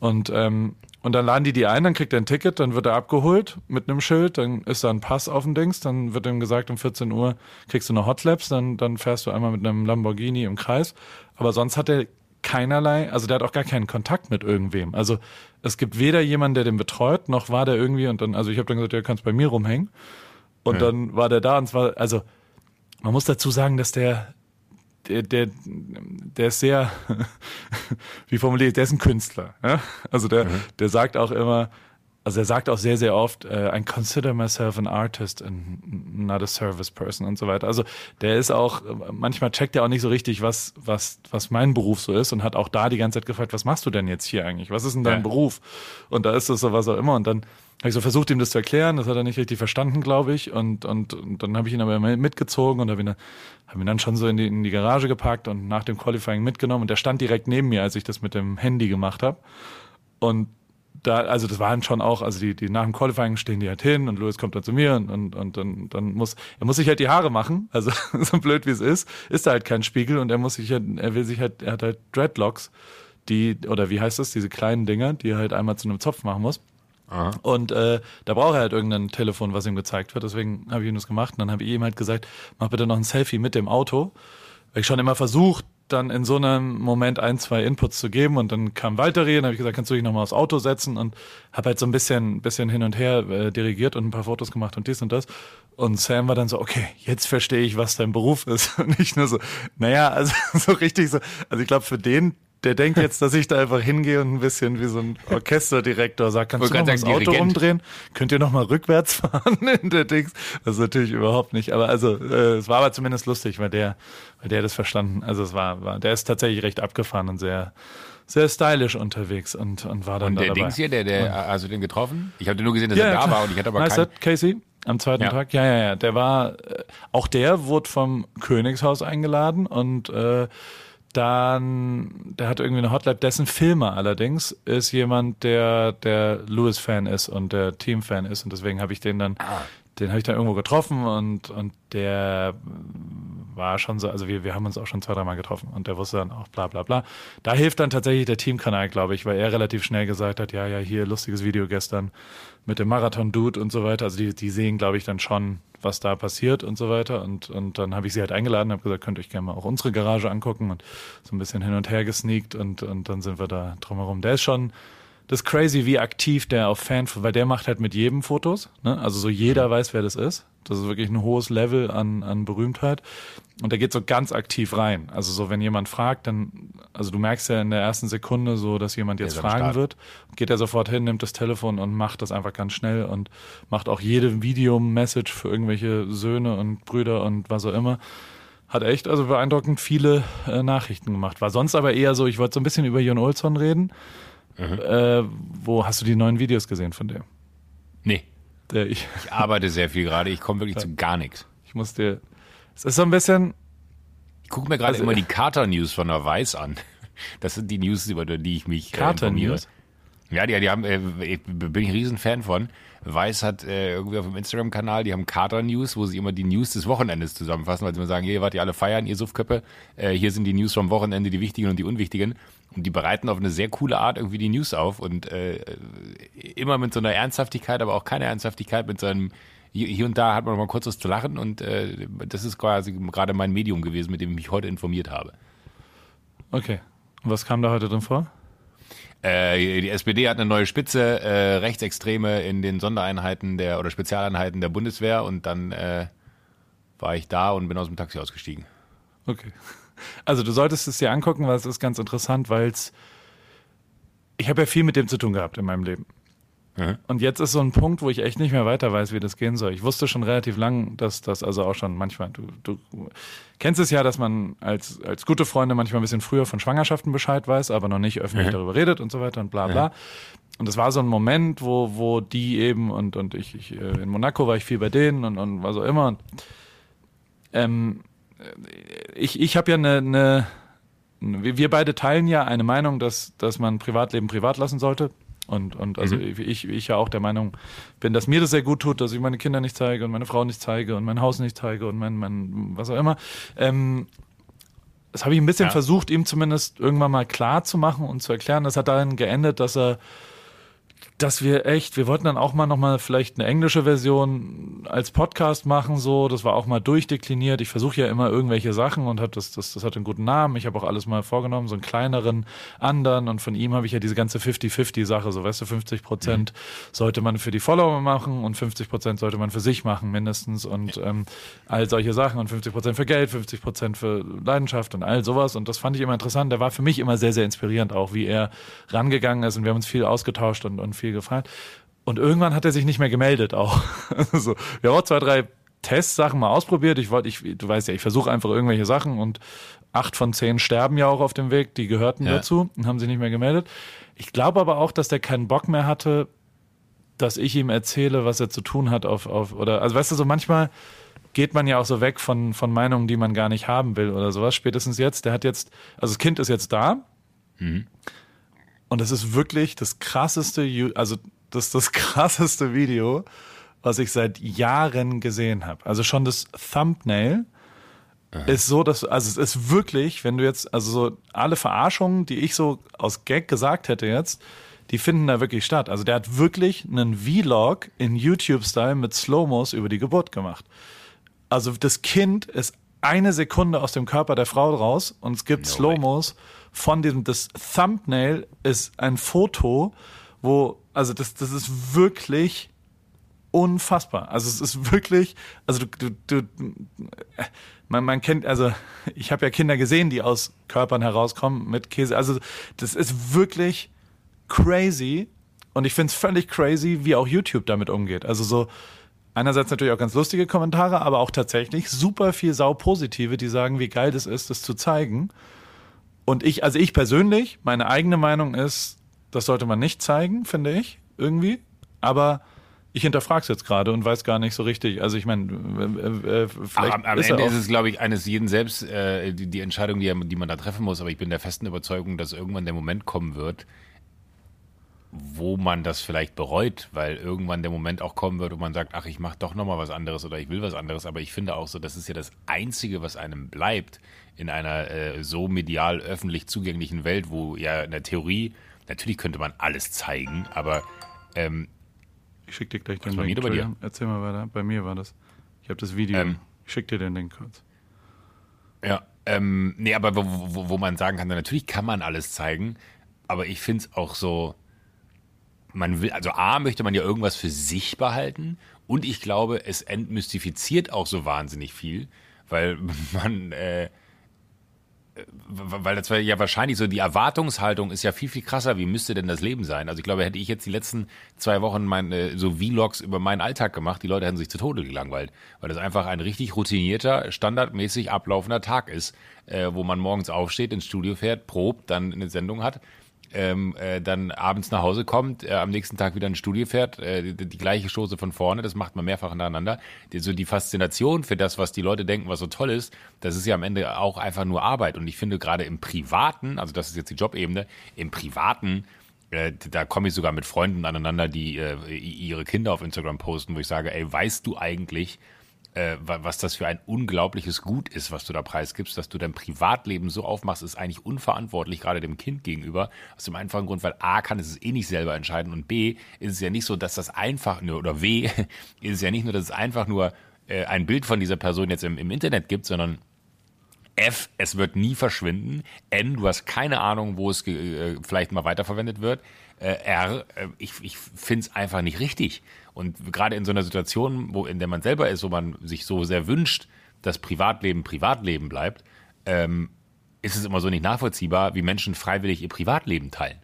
Und, ähm, und dann laden die die ein, dann kriegt er ein Ticket, dann wird er abgeholt mit einem Schild, dann ist da ein Pass auf dem Dings, dann wird ihm gesagt, um 14 Uhr kriegst du eine Hotlaps, dann, dann fährst du einmal mit einem Lamborghini im Kreis. Aber sonst hat er keinerlei, also der hat auch gar keinen Kontakt mit irgendwem. Also es gibt weder jemanden, der den betreut, noch war der irgendwie und dann, also ich habe dann gesagt, der kannst bei mir rumhängen. Und dann war der da und zwar, also man muss dazu sagen, dass der, der, der, der ist sehr, wie formuliert, der ist ein Künstler. Ja? Also der, der sagt auch immer, also er sagt auch sehr, sehr oft, äh, I consider myself an artist and not a service person und so weiter. Also der ist auch, manchmal checkt er auch nicht so richtig, was, was, was mein Beruf so ist und hat auch da die ganze Zeit gefragt, was machst du denn jetzt hier eigentlich? Was ist denn dein Ja. Beruf? Und da ist es so was auch immer. Und dann habe ich so versucht, ihm das zu erklären. Das hat er nicht richtig verstanden, glaube ich. Und, und, und dann habe ich ihn aber immer mitgezogen und habe ihn, dann- hab ihn dann schon so in die, in die Garage gepackt und nach dem Qualifying mitgenommen. Und der stand direkt neben mir, als ich das mit dem Handy gemacht habe. Und da, also das waren schon auch, also die, die nach dem Qualifying stehen die halt hin und Louis kommt dann zu mir und, und, und dann, dann muss, er muss sich halt die Haare machen, also so blöd wie es ist, ist da halt kein Spiegel und er muss sich halt, er will sich halt, er hat halt Dreadlocks, die, oder wie heißt das, diese kleinen Dinger, die er halt einmal zu einem Zopf machen muss. Aha. Und äh, da braucht er halt irgendein Telefon, was ihm gezeigt wird. Deswegen habe ich ihm das gemacht. Und dann habe ich ihm halt gesagt, mach bitte noch ein Selfie mit dem Auto. Weil ich schon immer versucht, dann in so einem Moment ein, zwei Inputs zu geben. Und dann kam Valtteri und habe ich gesagt, kannst du dich nochmal aufs Auto setzen? Und habe halt so ein bisschen, bisschen hin und her äh, dirigiert und ein paar Fotos gemacht und dies und das. Und Sam war dann so, okay, jetzt verstehe ich, was dein Beruf ist. Und ich nur so, naja, also so richtig so. Also ich glaube, für den, der denkt jetzt, dass ich da einfach hingehe und ein bisschen wie so ein Orchesterdirektor sage, kannst du noch das Auto Dirigent. umdrehen? Könnt ihr noch mal rückwärts fahren in der Dings? Das ist natürlich überhaupt nicht. Aber also, äh, es war aber zumindest lustig, weil der, weil der das verstanden. Also es war, war, der ist tatsächlich recht abgefahren und sehr, sehr stylisch unterwegs und, und war dann Und da der dabei. Dings hier, der, der, hast du den getroffen? Ich habe nur gesehen, dass er da klar. war und ich hatte aber nice keinen. Casey, am zweiten Ja. Tag. Ja, ja, ja. Der war, äh, auch der wurde vom Königshaus eingeladen und äh, dann, der hat irgendwie eine Hotline. Dessen Filmer allerdings ist jemand, der der Lewis-Fan ist und der Team-Fan ist und deswegen habe ich den dann, Ah. den habe ich dann irgendwo getroffen und und der war schon so, also wir, wir haben uns auch schon zwei, dreimal getroffen und der wusste dann auch bla bla bla. Da hilft dann tatsächlich der Teamkanal, glaube ich, weil er relativ schnell gesagt hat, ja, ja, hier lustiges Video gestern mit dem Marathon-Dude und so weiter. Also die, die sehen, glaube ich, dann schon, was da passiert und so weiter. Und, und dann habe ich sie halt eingeladen, habe gesagt, könnt ihr euch gerne mal auch unsere Garage angucken und so ein bisschen hin und her gesneakt und, und dann sind wir da drumherum. Der ist schon, das ist crazy, wie aktiv der auf Fan, weil der macht halt mit jedem Fotos. Ne? Also so jeder weiß, wer das ist. Das ist wirklich ein hohes Level an, an Berühmtheit. Und der geht so ganz aktiv rein. Also so, wenn jemand fragt, dann, also du merkst ja in der ersten Sekunde so, dass jemand jetzt fragen wird, geht er sofort hin, nimmt das Telefon und macht das einfach ganz schnell und macht auch jede Video-Message für irgendwelche Söhne und Brüder und was auch immer. Hat echt also beeindruckend viele äh, Nachrichten gemacht. War sonst aber eher so, ich wollte so ein bisschen über Jon Olsson reden. Äh, wo hast du die neuen Videos gesehen von dem? Nee. Der ich, Ich arbeite sehr viel gerade, ich komme wirklich zu gar nichts. ich muss dir. Es ist so ein bisschen. Ich gucke mir gerade Also- immer die Carter-News von der Weiß an. Das sind die News, über die ich mich äh, Carter informiere. News? Ja, die, die haben, äh, ich, bin ich ein Riesenfan von. Weiß hat äh, irgendwie auf dem Instagram-Kanal, die haben Carter News, wo sie immer die News des Wochenendes zusammenfassen, weil sie immer sagen, hier wart ihr alle feiern, ihr Suffköppe, äh, hier sind die News vom Wochenende, die wichtigen und die unwichtigen. Und die bereiten auf eine sehr coole Art irgendwie die News auf und äh, immer mit so einer Ernsthaftigkeit, aber auch keine Ernsthaftigkeit, mit so einem hier und da hat man mal kurz was zu lachen und äh, das ist quasi gerade mein Medium gewesen, mit dem ich mich heute informiert habe. Okay. Und was kam da heute drin vor? Äh, die SPD hat eine neue Spitze, äh, Rechtsextreme in den Sondereinheiten der oder Spezialeinheiten der Bundeswehr und dann äh, war ich da und bin aus dem Taxi ausgestiegen. Okay. Also du solltest es dir angucken, weil es ist ganz interessant, weil es. Ich habe ja viel mit dem zu tun gehabt in meinem Leben. Mhm. Und jetzt ist so ein Punkt, wo ich echt nicht mehr weiter weiß, wie das gehen soll. Ich wusste schon relativ lang, dass das also auch schon manchmal, du, du kennst es ja, dass man als, als gute Freunde manchmal ein bisschen früher von Schwangerschaften Bescheid weiß, aber noch nicht öffentlich Mhm. darüber redet und so weiter und bla bla. Und das war so ein Moment, wo, wo die eben und, und ich, ich äh, in Monaco war ich viel bei denen und, und was auch immer. Und, ähm, ich, ich habe ja eine, eine, wir beide teilen ja eine Meinung, dass, dass man Privatleben privat lassen sollte. Und, und also ich, ich ja auch der Meinung bin, dass mir das sehr gut tut, dass ich meine Kinder nicht zeige und meine Frau nicht zeige und mein Haus nicht zeige und mein, mein was auch immer. Ähm, das habe ich ein bisschen Ja. versucht, ihm zumindest irgendwann mal klar zu machen und zu erklären. Das hat darin geendet, dass er dass wir echt, wir wollten dann auch mal nochmal vielleicht eine englische Version als Podcast machen, so, das war auch mal durchdekliniert. Ich versuche ja immer irgendwelche Sachen und habe das, das, das hat einen guten Namen. Ich habe auch alles mal vorgenommen, so einen kleineren, anderen. Und von ihm habe ich ja diese ganze 50-50-Sache, so weißt du, 50 Prozent sollte man für die Follower machen und 50 Prozent sollte man für sich machen mindestens. Und ähm, all solche Sachen und 50 Prozent für Geld, 50 Prozent für Leidenschaft und all sowas. Und das fand ich immer interessant. Der war für mich immer sehr, sehr inspirierend auch, wie er rangegangen ist. Und wir haben uns viel ausgetauscht und, und viel gefragt. Und irgendwann hat er sich nicht mehr gemeldet auch. so, wir haben auch zwei, drei Testsachen mal ausprobiert. Ich wollte, ich, du weißt ja, ich versuche einfach irgendwelche Sachen und acht von zehn sterben ja auch auf dem Weg, die gehörten Ja. dazu und haben sich nicht mehr gemeldet. Ich glaube aber auch, dass der keinen Bock mehr hatte, dass ich ihm erzähle, was er zu tun hat auf, auf oder, also weißt du, so manchmal geht man ja auch so weg von, von Meinungen, die man gar nicht haben will oder sowas. Spätestens jetzt, der hat jetzt, also das Kind ist jetzt da. Und es ist wirklich das krasseste, also das ist das krasseste Video, was ich seit Jahren gesehen habe. Also schon das Thumbnail ist so, dass, also es ist wirklich, wenn du jetzt, also so alle Verarschungen, die ich so aus Gag gesagt hätte jetzt, die finden da wirklich statt. Also der hat wirklich einen Vlog in YouTube-Style mit Slow-Mos über die Geburt gemacht. Also das Kind ist eine Sekunde aus dem Körper der Frau raus und es gibt No Slow-Mos von diesem, das Thumbnail ist ein Foto, wo, also das, das ist wirklich unfassbar. Also es ist wirklich, also du, du, du man, man kennt, also ich habe ja Kinder gesehen, die aus Körpern herauskommen mit Käse. Also das ist wirklich crazy und ich finde es völlig crazy, wie auch YouTube damit umgeht. Also so einerseits natürlich auch ganz lustige Kommentare, aber auch tatsächlich super viel saupositive, die sagen, wie geil das ist, das zu zeigen. Und ich, also ich persönlich, meine eigene Meinung ist, das sollte man nicht zeigen, finde ich, irgendwie. Aber ich hinterfrage es jetzt gerade und weiß gar nicht so richtig. Also ich meine, äh, äh, vielleicht Aber am, am ist Ende ist es, glaube ich, eines jeden selbst äh, die, die Entscheidung, die, er- die man da treffen muss. Aber ich bin der festen Überzeugung, dass irgendwann der Moment kommen wird, wo man das vielleicht bereut, weil irgendwann der Moment auch kommen wird, wo man sagt, ach, ich mache doch nochmal was anderes oder ich will was anderes. Aber ich finde auch so, das ist ja das Einzige, was einem bleibt in einer äh, so medial öffentlich zugänglichen Welt, wo ja in der Theorie, natürlich könnte man alles zeigen, aber ähm, ich schicke dir gleich den bei Link. mir oder bei dir? Erzähl mal weiter. Bei mir war das. Ich habe das Video. Ähm. ich schicke dir den Link kurz. Ja, ähm, nee, aber wo, wo, wo man sagen kann, na, natürlich kann man alles zeigen, aber ich finde es auch so, man will, also A, möchte man ja irgendwas für sich behalten und ich glaube, es entmystifiziert auch so wahnsinnig viel, weil man, äh, weil das ja wahrscheinlich so, die Erwartungshaltung ist ja viel, viel krasser, wie müsste denn das Leben sein? Also ich glaube, hätte ich jetzt die letzten zwei Wochen meine, so Vlogs über meinen Alltag gemacht, die Leute hätten sich zu Tode gelangweilt, weil das einfach ein richtig routinierter, standardmäßig ablaufender Tag ist, äh, wo man morgens aufsteht, ins Studio fährt, probt, dann eine Sendung hat ähm, äh, dann abends nach Hause kommt, äh, am nächsten Tag wieder ins Studio fährt, äh, die, die gleiche Chose von vorne, das macht man mehrfach nacheinander. Die, so die Faszination für das, was die Leute denken, was so toll ist, das ist ja am Ende auch einfach nur Arbeit. Und ich finde gerade im Privaten, also das ist jetzt die Jobebene, im Privaten äh, da komme ich sogar mit Freunden aneinander, die äh, ihre Kinder auf Instagram posten, wo ich sage, ey, weißt du eigentlich, äh, was das für ein unglaubliches Gut ist, was du da preisgibst, dass du dein Privatleben so aufmachst, ist eigentlich unverantwortlich, gerade dem Kind gegenüber. Aus dem einfachen Grund, weil A kann es eh nicht selber entscheiden und B ist es ja nicht so, dass das einfach nur, oder W ist es ja nicht nur, dass es einfach nur äh, ein Bild von dieser Person jetzt im, im Internet gibt, sondern F, es wird nie verschwinden. N, du hast keine Ahnung, wo es äh, vielleicht mal weiterverwendet wird. Äh, R, äh, ich, ich finde es einfach nicht richtig. Und gerade in so einer Situation, wo in der man selber ist, wo man sich so sehr wünscht, dass Privatleben Privatleben bleibt, ähm, ist es immer so nicht nachvollziehbar, wie Menschen freiwillig ihr Privatleben teilen.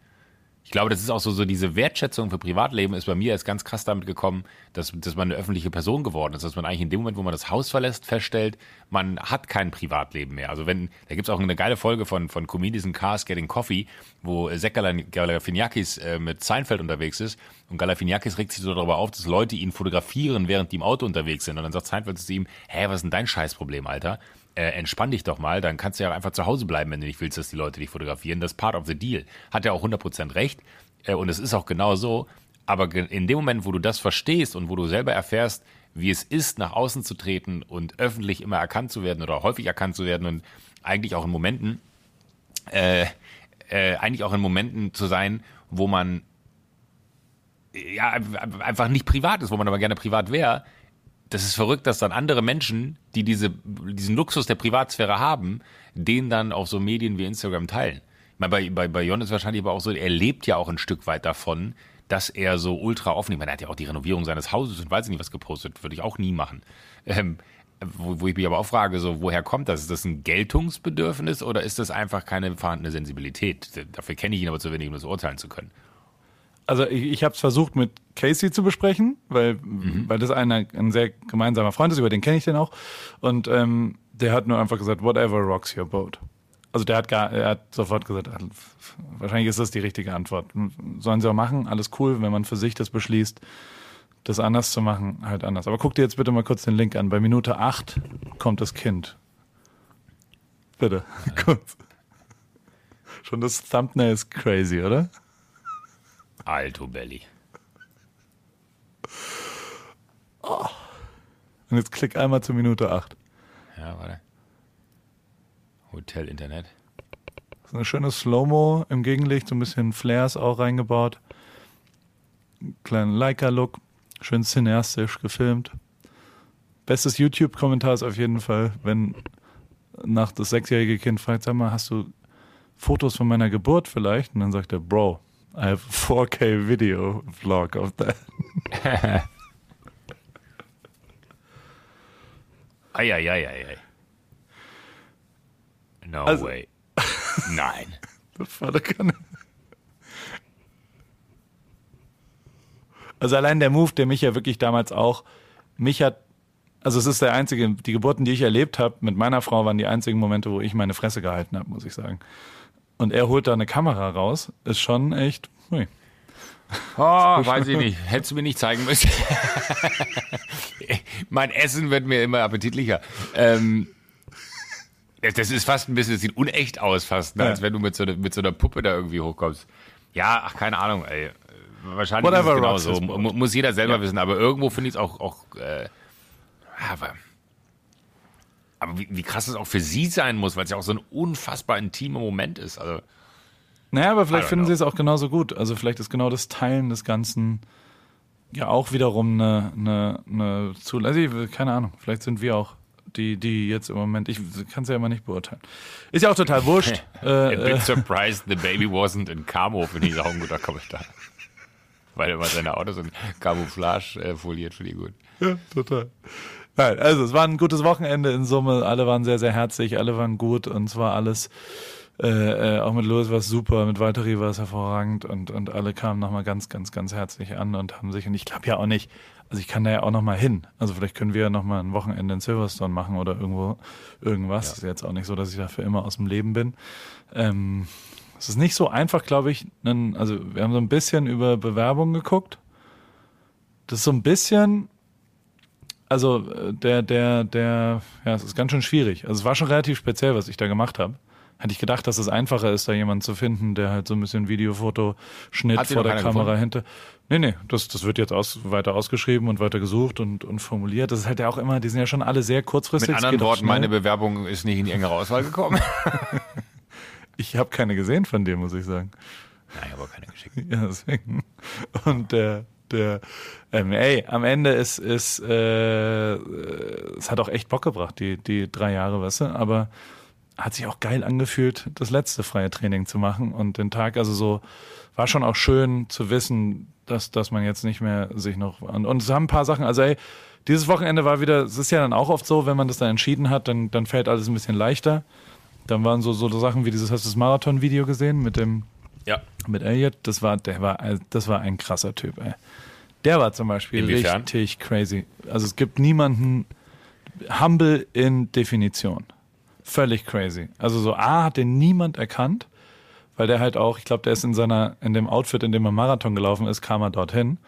Ich glaube, das ist auch so, so diese Wertschätzung für Privatleben ist bei mir erst ganz krass damit gekommen, dass, dass man eine öffentliche Person geworden ist, dass man eigentlich in dem Moment, wo man das Haus verlässt, feststellt, man hat kein Privatleben mehr. Also wenn, da gibt's auch eine geile Folge von, von Comedians in Cars Getting Coffee, wo Zach Galifianakis äh, mit Seinfeld unterwegs ist und Galifianakis regt sich so darüber auf, dass Leute ihn fotografieren, während die im Auto unterwegs sind und dann sagt Seinfeld zu ihm, hä, was ist denn dein Scheißproblem, Alter? Äh, entspann dich doch mal, dann kannst du ja einfach zu Hause bleiben, wenn du nicht willst, dass die Leute dich fotografieren. Das ist part of the deal. Hat er auch 100% recht äh, und es ist auch genau so. Aber in dem Moment, wo du das verstehst und wo du selber erfährst, wie es ist, nach außen zu treten und öffentlich immer erkannt zu werden oder häufig erkannt zu werden und eigentlich auch in Momenten, äh, äh, eigentlich auch in Momenten zu sein, wo man ja einfach nicht privat ist, wo man aber gerne privat wäre, das ist verrückt, dass dann andere Menschen, die diese, diesen Luxus der Privatsphäre haben, den dann auf so Medien wie Instagram teilen. Ich meine, bei, bei, bei Jon ist wahrscheinlich aber auch so, er lebt ja auch ein Stück weit davon, dass er so ultra offen, ich meine, er hat ja auch die Renovierung seines Hauses und weiß nicht was gepostet, würde ich auch nie machen. Ähm, wo, wo ich mich aber auch frage, so, woher kommt das? Ist das ein Geltungsbedürfnis oder ist das einfach keine vorhandene Sensibilität? Dafür kenne ich ihn aber zu wenig, um das urteilen zu können. Also ich, ich habe es versucht mit Casey zu besprechen, weil, mhm. weil das ein, ein sehr gemeinsamer Freund ist, über den kenne ich den auch. Und ähm, der hat nur einfach gesagt, whatever rocks your boat. Also der hat gar, er hat sofort gesagt, wahrscheinlich ist das die richtige Antwort. Sollen sie auch machen, alles cool, wenn man für sich das beschließt, das anders zu machen, halt anders. Aber guck dir jetzt bitte mal kurz den Link an. Bei Minute 8 kommt das Kind. Bitte, kurz. Schon das Thumbnail ist crazy, oder? Alto Belly. Oh. Und jetzt klick einmal zur Minute 8. Ja, warte. Hotel Internet. Das ist eine schöne Slow-Mo im Gegenlicht, so ein bisschen Flares auch reingebaut. Kleinen Leica-Look, schön cineastisch gefilmt. Bestes YouTube-Kommentar ist auf jeden Fall, wenn nach das sechsjährige Kind fragt, sag mal, hast du Fotos von meiner Geburt vielleicht? Und dann sagt er, Bro, I have a 4K video vlog of that. Eieieiei. No also, way. Nein. das keine. Also allein der Move, der mich ja wirklich damals auch, mich hat, also es ist der einzige, die Geburten, die ich erlebt habe, mit meiner Frau waren die einzigen Momente, wo ich meine Fresse gehalten habe, muss ich sagen und er holt da eine Kamera raus, ist schon echt. Hui. Oh, weiß ich nicht. Hättest du mir nicht zeigen müssen. mein Essen wird mir immer appetitlicher. Ähm, das ist fast ein bisschen, das sieht unecht aus fast, ne? als wenn du mit so, ne, mit so einer Puppe da irgendwie hochkommst. Ja, ach, keine Ahnung, ey. Wahrscheinlich Whatever ist es genau so. Muss jeder selber ja. wissen, aber irgendwo finde ich es auch, auch äh, aber aber wie, wie krass es auch für sie sein muss, weil es ja auch so ein unfassbar intimer Moment ist. Also, naja, aber vielleicht finden know. sie es auch genauso gut. Also vielleicht ist genau das Teilen des Ganzen ja auch wiederum eine, eine, eine Zulassung. Also, keine Ahnung, vielleicht sind wir auch die, die jetzt im Moment, ich kann es ja immer nicht beurteilen. Ist ja auch total wurscht. äh, A bit äh, surprised the baby wasn't in Camo, finde ich auch ein guter Kommentar. Weil immer seine Autos in Camouflage äh, foliert, finde ich gut. Ja, total. Nein, also es war ein gutes Wochenende in Summe. Alle waren sehr, sehr herzlich, alle waren gut und zwar alles, äh, äh, auch mit Louis war es super, mit Valtteri war es hervorragend und, und alle kamen nochmal ganz, ganz, ganz herzlich an und haben sich, und ich glaube ja auch nicht, also ich kann da ja auch nochmal hin. Also vielleicht können wir ja nochmal ein Wochenende in Silverstone machen oder irgendwo irgendwas. Ja. Ist jetzt auch nicht so, dass ich dafür immer aus dem Leben bin. Ähm, es ist nicht so einfach, glaube ich. Einen, also wir haben so ein bisschen über Bewerbung geguckt. Das ist so ein bisschen, also äh, der, der, der, ja, es ist ganz schön schwierig. Also es war schon relativ speziell, was ich da gemacht habe. Hätte ich gedacht, dass es einfacher ist, da jemanden zu finden, der halt so ein bisschen Videofoto, Schnitt Hat sie vor der Kamera hinter. Nee, nee, das, das wird jetzt aus, weiter ausgeschrieben und weiter gesucht und, und formuliert. Das ist halt ja auch immer, die sind ja schon alle sehr kurzfristig. Mit anderen auch Worten, meine Bewerbung ist nicht in die engere Auswahl gekommen. Ich habe keine gesehen von dir, muss ich sagen. Nein, aber keine geschickt. Ja, deswegen. Und der, der, ähm, ey, am Ende ist, ist, äh, äh, es hat auch echt Bock gebracht, die, die drei Jahre, weißt du, aber hat sich auch geil angefühlt, das letzte freie Training zu machen und den Tag, also so, war schon auch schön zu wissen, dass, dass man jetzt nicht mehr sich noch, und, und es haben ein paar Sachen, also ey, dieses Wochenende war wieder, es ist ja dann auch oft so, wenn man das dann entschieden hat, dann, dann fällt alles ein bisschen leichter. Dann waren so, so Sachen wie dieses, hast du das Marathon-Video gesehen mit dem, Ja. mit Elliot, das war, der war, das war ein krasser Typ, ey. Der war zum Beispiel Inwiefern? richtig crazy. Also es gibt niemanden humble in Definition. Völlig crazy. Also so A hat den niemand erkannt, weil der halt auch, ich glaube, der ist in seiner, in dem Outfit, in dem er Marathon gelaufen ist, kam er dorthin.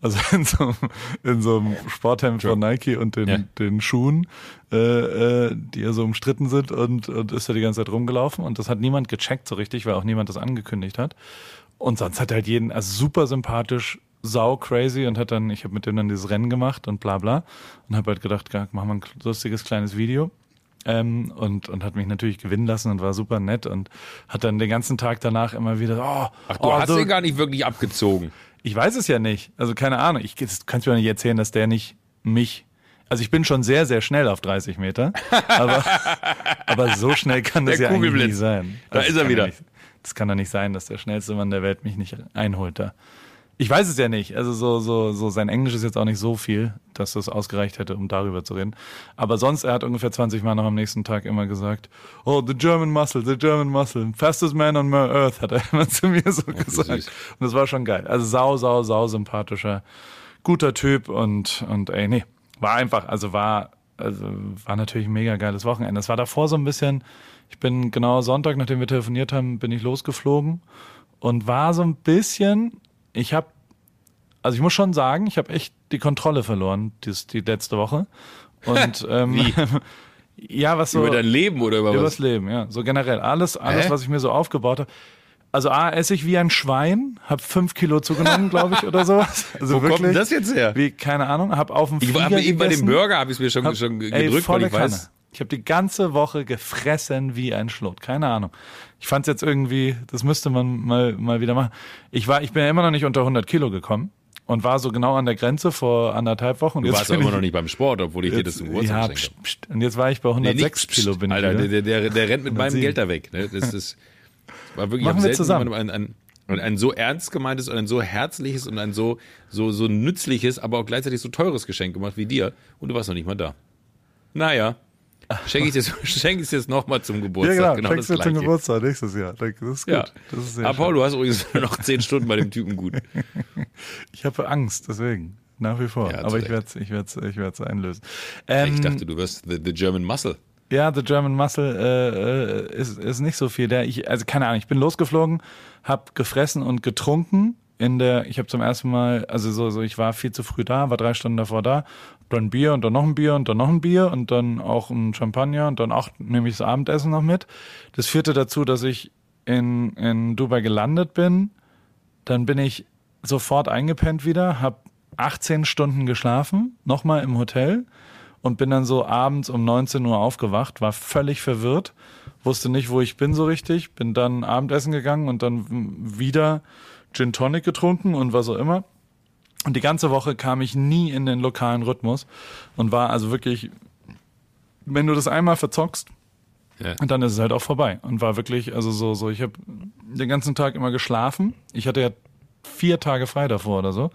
Also in so, einem- in so einem Sporthemd von Nike und den, Ja. den Schuhen, äh, äh, die ja so umstritten sind und, und ist da die ganze Zeit rumgelaufen und das hat niemand gecheckt so richtig, weil auch niemand das angekündigt hat. Und sonst hat er halt jeden, also super sympathisch, sau crazy und hat dann, ich habe mit dem dann dieses Rennen gemacht und bla bla und habe halt gedacht, machen wir ein lustiges kleines Video. Ähm, und, und hat mich natürlich gewinnen lassen und war super nett und hat dann den ganzen Tag danach immer wieder, oh, Ach, du oh, hast so, ihn gar nicht wirklich abgezogen. Ich weiß es ja nicht. Also keine Ahnung. Ich kannst mir nicht erzählen, dass der nicht mich. Also ich bin schon sehr, sehr schnell auf 30 Meter. Aber, aber so schnell kann das Der ja eigentlich nicht sein. Da Also ist das er wieder. Nicht, das kann doch nicht sein, dass der schnellste Mann der Welt mich nicht einholt da. Ich weiß es ja nicht. Also so, so, so sein Englisch ist jetzt auch nicht so viel, dass das ausgereicht hätte, um darüber zu reden. Aber sonst, er hat ungefähr 20 Mal noch am nächsten Tag immer gesagt, oh, the German muscle, the German muscle, fastest man on my earth, hat er immer zu mir so gesagt. süß. Und das war schon geil. Also sau, sau, sau sympathischer, guter Typ und, und ey, nee, war einfach, also war, also war natürlich ein mega geiles Wochenende. Es war davor so ein bisschen, ich bin genau Sonntag, nachdem wir telefoniert haben, bin ich losgeflogen und war so ein bisschen, ich habe, also ich muss schon sagen, ich habe echt die Kontrolle verloren, dies, die letzte Woche. Und ähm, Wie? ja, was so Über dein Leben oder über Übers was? Leben, ja. So generell. Alles, alles, Hä? was ich mir so aufgebaut habe. Also A, esse ich wie ein Schwein, hab fünf Kilo zugenommen, glaube ich, oder sowas. Also Wo wirklich, kommt das jetzt her? Wie, keine Ahnung, hab auf dem Ich Flieger habe eben bei dem Burger habe ich es mir schon, hab, schon ey, gedrückt, weil volle ich weiß. Kanne. Ich habe die ganze Woche gefressen wie ein Schlot. Keine Ahnung. Ich fand es jetzt irgendwie, das müsste man mal, mal wieder machen. Ich war, ich bin ja immer noch nicht unter 100 Kilo gekommen und war so genau an der Grenze vor anderthalb Wochen. Du jetzt warst ja immer noch nicht beim Sport, obwohl ich dir das zum ja, Geburtstag pst, geschenkt habe. pst. Und jetzt war ich bei 106 nicht, Kilo bin Alter, ich der, der, der rennt mit meinem 107. Geld da weg. Ne? Das ist war wirklich ich Machen wir zusammen. Ein, ein, ein, ein so ernst gemeintes und ein so herzliches und ein so, so, so nützliches, aber auch gleichzeitig so teures Geschenk gemacht wie dir. Und du warst noch nicht mal da. Naja. Schenke ich ich dir jetzt nochmal zum Ja, Geburtstag. genau. Schenkst du das zum. Geburtstag nächstes Jahr. Das ist gut. Ja. Das ist Aber schön. Paul, du hast übrigens noch zehn Stunden bei dem Typen gut. Ich habe Angst, deswegen. Nach wie vor. Ja, Aber ich werde es ich werd's, ich werd's einlösen. Ähm, Ich dachte, du wirst the, the German Muscle. Ja, The German Muscle äh, äh, ist, ist nicht so viel. Der, ich, also keine Ahnung, ich bin losgeflogen, hab gefressen und getrunken. In der, ich habe zum ersten Mal, also so, so, ich war viel zu früh da, war drei Stunden davor da, dann Bier und dann noch ein Bier und dann noch ein Bier und dann auch ein Champagner und dann auch nehme ich das Abendessen noch mit. Das führte dazu, dass ich in, in Dubai gelandet bin. Dann bin ich sofort eingepennt wieder, hab 18 Stunden geschlafen, nochmal im Hotel und bin dann so abends um 19 Uhr aufgewacht, war völlig verwirrt, wusste nicht, wo ich bin so richtig, bin dann Abendessen gegangen und dann wieder Gin Tonic getrunken und was auch immer. Und die ganze Woche kam ich nie in den lokalen Rhythmus und war also wirklich, wenn du das einmal verzockst, Ja. und dann ist es halt auch vorbei. Und war wirklich, also so, so, ich habe den ganzen Tag immer geschlafen. Ich hatte ja vier Tage frei davor oder so,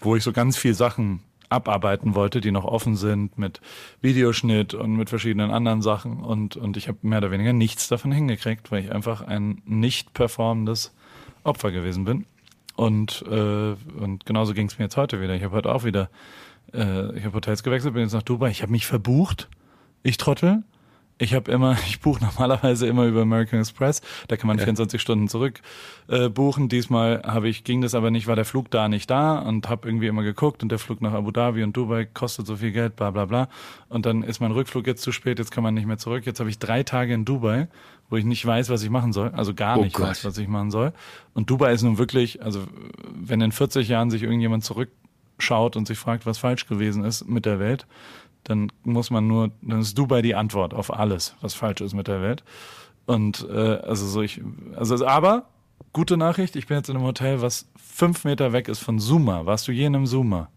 wo ich so ganz viel Sachen abarbeiten wollte, die noch offen sind mit Videoschnitt und mit verschiedenen anderen Sachen. Und, und ich habe mehr oder weniger nichts davon hingekriegt, weil ich einfach ein nicht performendes Opfer gewesen bin. Und, äh, und genauso ging es mir jetzt heute wieder. Ich habe heute auch wieder, äh, ich habe Hotels gewechselt, bin jetzt nach Dubai. Ich habe mich verbucht. Ich Trottel. Ich habe immer, ich buche normalerweise immer über American Express. Da kann man 24 Stunden zurück äh, buchen. Diesmal habe ich, ging das aber nicht, war der Flug da nicht da und habe irgendwie immer geguckt und der Flug nach Abu Dhabi und Dubai kostet so viel Geld, bla bla bla. Und dann ist mein Rückflug jetzt zu spät, jetzt kann man nicht mehr zurück. Jetzt habe ich drei Tage in Dubai, wo ich nicht weiß, was ich machen soll, also gar Oh nicht Gott. weiß, was ich machen soll. Und Dubai ist nun wirklich, also wenn in 40 Jahren sich irgendjemand zurückschaut und sich fragt, was falsch gewesen ist mit der Welt, dann muss man nur, dann ist Dubai die Antwort auf alles, was falsch ist mit der Welt. Und äh, also so ich, also aber gute Nachricht, ich bin jetzt in einem Hotel, was fünf Meter weg ist von Zuma. Warst du je in einem Zuma?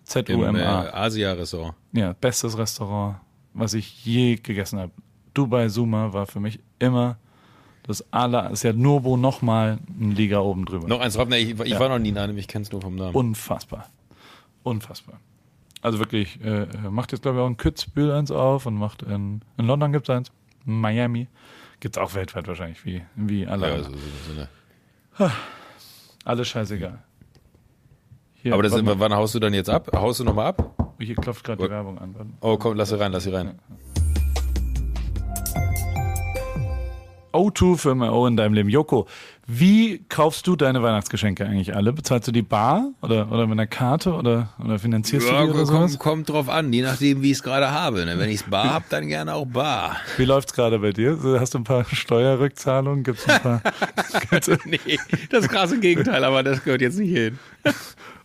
Im Z-U-M-A. äh, Asia-Ressort. Ja, bestes Restaurant, was ich je gegessen habe. Dubai Zuma war für mich immer das aller, ist ja Nurbo nochmal ein Liga oben drüber. Noch eins drauf, ne, ich, ich Ja. war noch nie in einem, ich kenn's nur vom Namen. Unfassbar. Unfassbar. Also wirklich, äh, äh, macht jetzt glaube ich auch in Kitzbühel eins auf und macht in, in London gibt's eins, in Miami gibt's auch weltweit wahrscheinlich, wie, wie alle. ja, so, so, so eine. Alles scheißegal. Hier, Aber das wann haust du dann jetzt ab? Haust du nochmal ab? mal, hier klopft gerade die Werbung an. Oh, komm, lass sie rein, lass sie rein. O2 für immer O in deinem Leben. Joko, wie kaufst du deine Weihnachtsgeschenke eigentlich alle? Bezahlst du die bar oder, oder mit einer Karte oder, oder finanzierst Ja, du die oder sowas? kommt, drauf an, je nachdem, wie ich es gerade habe. Ne? Wenn ich es bar hab, dann gerne auch bar. Wie läuft's gerade bei dir? Hast du ein paar Steuerrückzahlungen? Gibt's ein paar? Nee, das krasse Gegenteil, aber das gehört jetzt nicht hin.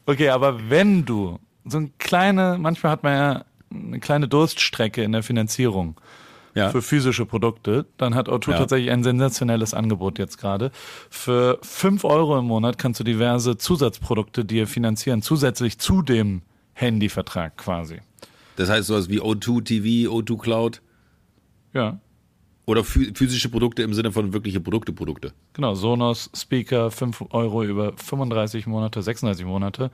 Okay, aber wenn du so ein kleine, manchmal hat man ja eine kleine Durststrecke in der Finanzierung Ja. für physische Produkte, dann hat O2 Ja. tatsächlich ein sensationelles Angebot jetzt gerade. Für 5 Euro im Monat kannst du diverse Zusatzprodukte dir finanzieren, zusätzlich zu dem Handyvertrag quasi. Das heißt sowas wie O2 TV, O2 Cloud Ja, oder phys- physische Produkte im Sinne von wirkliche Produkte, Produkte. Genau, Sonos Speaker 5 Euro über 35 Monate, 36 Monate.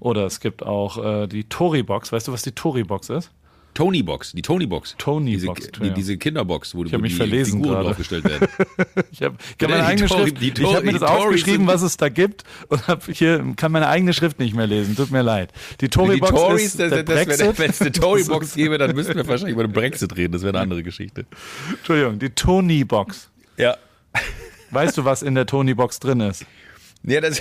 Oder es gibt auch äh, die Tori Box. Weißt du, was die Tori Box ist? Tony Box, die Tony Box. Tony diese, Box, die, Entschuldigung. diese Kinderbox, wo, hab wo mich die verlesen Figuren gerade. draufgestellt werden. Ich habe Ja, hab meine die eigene Tori- Schrift, die ich habe mir Tori- das die aufgeschrieben, was es da gibt und hab hier kann meine eigene Schrift nicht mehr lesen. Tut mir leid. Die Tori die Box Tories, ist das, der das Brexit. wenn es eine Tory Box gäbe, dann müssten wir wahrscheinlich über den Brexit reden. Das wäre eine andere Geschichte. Entschuldigung, die Tony Box. Ja. Weißt du, was in der Tony Box drin ist? Ja, das.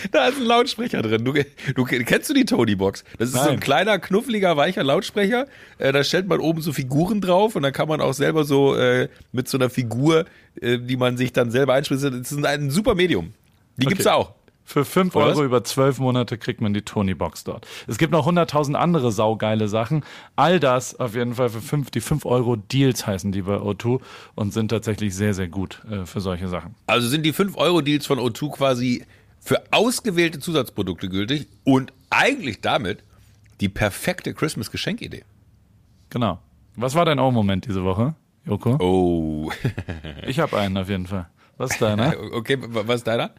Da ist ein Lautsprecher drin. Du, du kennst du die Tony Box? Das ist so ein Nein. kleiner, knuffliger, weicher Lautsprecher. Äh, da stellt man oben so Figuren drauf und dann kann man auch selber so äh, mit so einer Figur, äh, die man sich dann selber einspricht. Das ist ein, super Medium. Die gibt's Okay. auch. Für 5 Oder Euro was? über 12 Monate kriegt man die Tony Box dort. Es gibt noch 100.000 andere saugeile Sachen. All das auf jeden Fall für 5, die 5 Euro Deals heißen die bei O2 und sind tatsächlich sehr, sehr gut äh, für solche Sachen. Also sind die 5-Euro-Deals von O2 quasi für ausgewählte Zusatzprodukte gültig und eigentlich damit die perfekte Christmas-Geschenkidee. Genau. Was war dein O-Moment diese Woche, Joko? Oh. Ich habe einen auf jeden Fall. Was ist deiner? Okay, was ist deiner?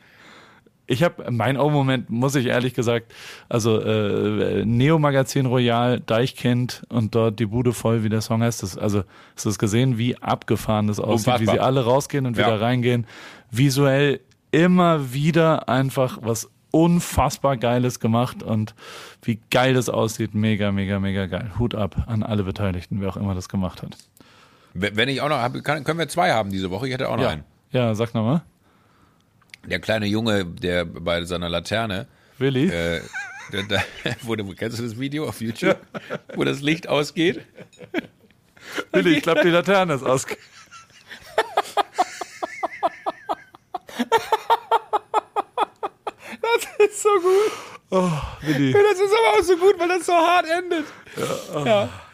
Ich habe mein O-Moment, muss ich ehrlich gesagt, also äh, Neo Magazin Royal, Deichkind und dort die Bude voll, wie der Song heißt. Das, also hast du es gesehen, wie abgefahren das aussieht, wie Unfassbar. sie alle rausgehen und Ja. wieder reingehen. Visuell immer wieder einfach was unfassbar Geiles gemacht und wie geil das aussieht, mega, mega, mega geil. Hut ab an alle Beteiligten, wer auch immer das gemacht hat. Wenn ich auch noch habe, können wir zwei haben diese Woche. Ich hätte auch noch einen. ja sag nochmal. Der kleine Junge, der bei seiner Laterne, Willi? äh, der, der, kennst du das Video auf YouTube, wo das Licht ausgeht? Willi, ich glaube, die Laterne ist aus. Das ist so gut. Oh, Willi. Das ist aber auch so gut, weil das so hart endet.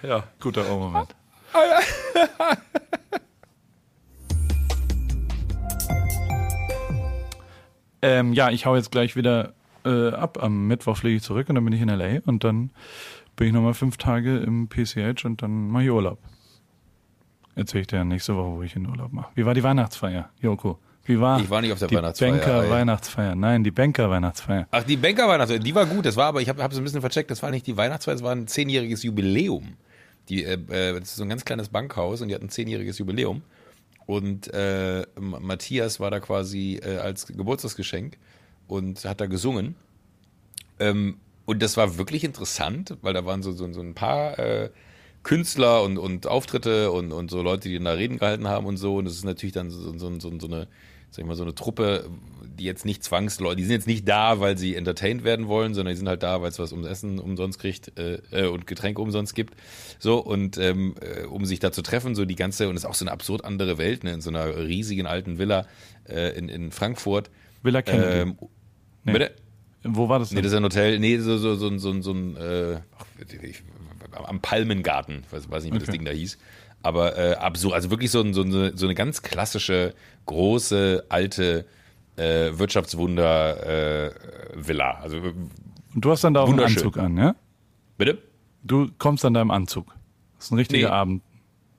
Ja, guter O-Moment. ähm, ja, ich hau jetzt gleich wieder äh, ab. Am Mittwoch fliege ich zurück und dann bin ich in L.A. und dann bin ich nochmal fünf Tage im PCH und dann mache ich Urlaub. Erzähl ich dir nächste Woche, wo ich in Urlaub mache. Wie war die Weihnachtsfeier, Joko? Wie war, Ich war nicht auf der die Weihnachtsfeier, Banker ey. Weihnachtsfeier? Nein, die Banker Weihnachtsfeier. Ach, die Banker Weihnachtsfeier, die war gut. Das war aber, ich habe es ein bisschen vercheckt, das war nicht die Weihnachtsfeier, das war ein zehnjähriges Jubiläum. Die, äh, äh, das ist so ein ganz kleines Bankhaus und die hatten ein zehnjähriges Jubiläum. Und äh, Matthias war da quasi äh, als Geburtstagsgeschenk und hat da gesungen. Ähm, und das war wirklich interessant, weil da waren so, so, so ein paar äh, Künstler und, und Auftritte und, und so Leute, die da Reden gehalten haben und so. Und es ist natürlich dann so, so, so, so eine, sag ich mal, so eine Truppe, die jetzt nicht zwangsläufig, die sind jetzt nicht da, weil sie entertained werden wollen, sondern die sind halt da, weil es was ums Essen umsonst kriegt äh, äh, und Getränke umsonst gibt. So, und ähm, äh, um sich da zu treffen, so die ganze, und es ist auch so eine absurd andere Welt, ne, in so einer riesigen alten Villa äh, in, in Frankfurt. Villa Kennedy. Ähm, Nee. Bitte? Wo war das Nee, denn? das ist ein Hotel, nee, so, so, so, so, so ein, äh, ach, ich, am Palmengarten, weiß, weiß nicht, wie das Okay. Ding da hieß. Aber äh, absurd, also wirklich so, ein- so, eine, so eine ganz klassische, große, alte äh, Wirtschaftswunder-Villa. also, äh, Und du hast dann da auch einen. Anzug an, ja? bitte? Du kommst dann da im Anzug. Das ist ein richtiger Nee. Abend.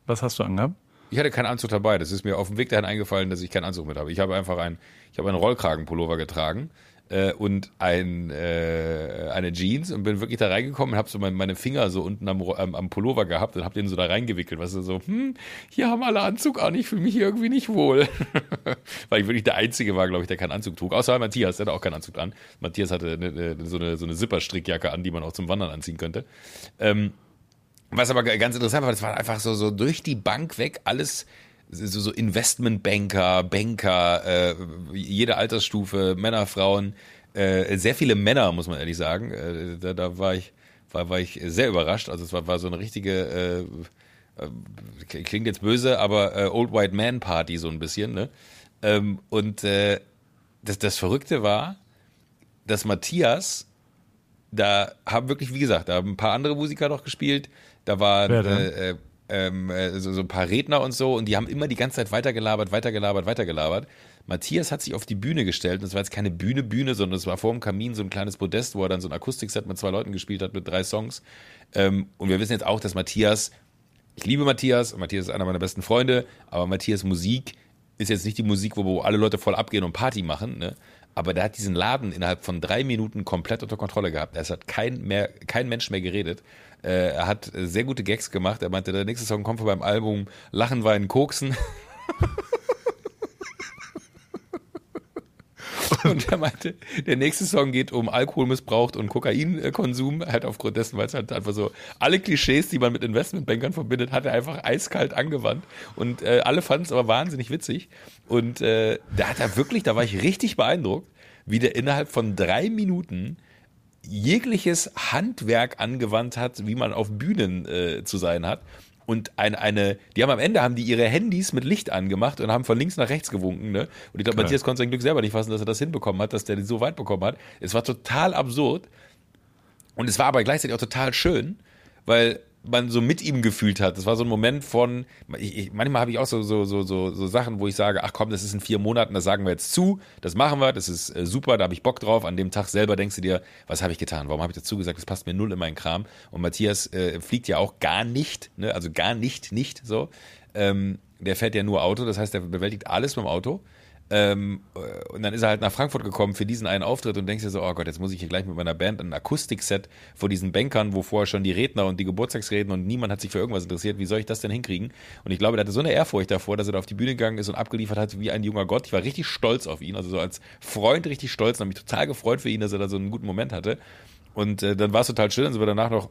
Was hast du angehabt? Ich hatte keinen Anzug dabei. Das ist mir auf dem Weg dahin eingefallen, dass ich keinen Anzug mit habe. Ich habe einfach ein, ich habe einen Rollkragenpullover getragen äh, und ein, äh, eine Jeans und bin wirklich da reingekommen und habe so mein, meine Finger so unten am, am, am Pullover gehabt und habe den so da reingewickelt. Was so, hm, hier haben alle Anzug an, ich fühle mich hier irgendwie nicht wohl. Weil ich wirklich der Einzige war, glaube ich, der keinen Anzug trug. Außer Matthias, der hatte auch keinen Anzug an. Matthias hatte eine, eine, so eine, so eine Zipperstrickjacke an, die man auch zum Wandern anziehen könnte. Ähm, was aber ganz interessant war, das war einfach so, so durch die Bank weg alles so, so Investmentbanker, Banker, äh, jede Altersstufe, Männer, Frauen, äh, sehr viele Männer, muss man ehrlich sagen. Äh, da, da war ich, war, war ich sehr überrascht. Also es war, war so eine richtige, äh, äh, klingt jetzt böse, aber äh, Old White Man Party so ein bisschen. Ne? Ähm, und äh, das, das Verrückte war, dass Matthias da haben wirklich, wie gesagt, da haben ein paar andere Musiker noch gespielt. Da denn? äh, äh, ähm, äh, so, so ein paar Redner und so und die haben immer die ganze Zeit weitergelabert, weitergelabert, weitergelabert. Matthias hat sich auf die Bühne gestellt und das war jetzt keine Bühne, Bühne, sondern es war vor dem Kamin so ein kleines Podest, wo er dann so ein Akustikset mit zwei Leuten gespielt hat, mit drei Songs. Ähm, und wir wissen jetzt auch, dass Matthias, ich liebe Matthias und Matthias ist einer meiner besten Freunde, aber Matthias Musik ist jetzt nicht die Musik, wo, wo alle Leute voll abgehen und Party machen, ne? Aber der hat diesen Laden innerhalb von drei Minuten komplett unter Kontrolle gehabt. Es hat kein, mehr, kein Mensch mehr geredet. Äh, er hat äh, sehr gute Gags gemacht. Er meinte, der nächste Song kommt von beim Album Lachen, Weinen, Koksen. Und er meinte, der nächste Song geht um Alkoholmissbrauch und Kokainkonsum, halt aufgrund dessen, weil es halt einfach so alle Klischees, die man mit Investmentbankern verbindet, hat er einfach eiskalt angewandt. Und äh, alle fanden es aber wahnsinnig witzig. Und äh, da hat er wirklich, da war ich richtig beeindruckt, wie der innerhalb von drei Minuten jegliches Handwerk angewandt hat, wie man auf Bühnen äh, zu sein hat. Und eine, eine, die haben am Ende haben die ihre Handys mit Licht angemacht und haben von links nach rechts gewunken, ne? Und ich glaube. Matthias konnte sein Glück selber nicht fassen, dass er das hinbekommen hat, dass der die so weit bekommen hat. Es war total absurd. Und es war aber gleichzeitig auch total schön, weil man so mit ihm gefühlt hat. Das war so ein Moment von, ich, manchmal habe ich auch so, so, so, so, so Sachen, wo ich sage, ach komm, das ist in vier Monaten, das sagen wir jetzt zu, das machen wir, das ist äh, super, da habe ich Bock drauf. An dem Tag selber denkst du dir, was habe ich getan? Warum habe ich dazu gesagt? Das passt mir null in meinen Kram. Und Matthias äh, fliegt ja auch gar nicht, ne? also gar nicht, nicht so. Ähm, der fährt ja nur Auto, das heißt, der bewältigt alles mit dem Auto. Ähm, äh, und dann ist er halt nach Frankfurt gekommen für diesen einen Auftritt und denkst dir so, oh Gott, jetzt muss ich hier gleich mit meiner Band ein Akustikset vor diesen Bankern, wo vorher schon die Redner und die Geburtstagsreden und niemand hat sich für irgendwas interessiert. Wie soll ich das denn hinkriegen? Und ich glaube, der hatte so eine Ehrfurcht davor, dass er da auf die Bühne gegangen ist und abgeliefert hat wie ein junger Gott. Ich war richtig stolz auf ihn, also so als Freund richtig stolz und habe mich total gefreut für ihn, dass er da so einen guten Moment hatte. Und äh, dann war es total schön, dann sind wir danach noch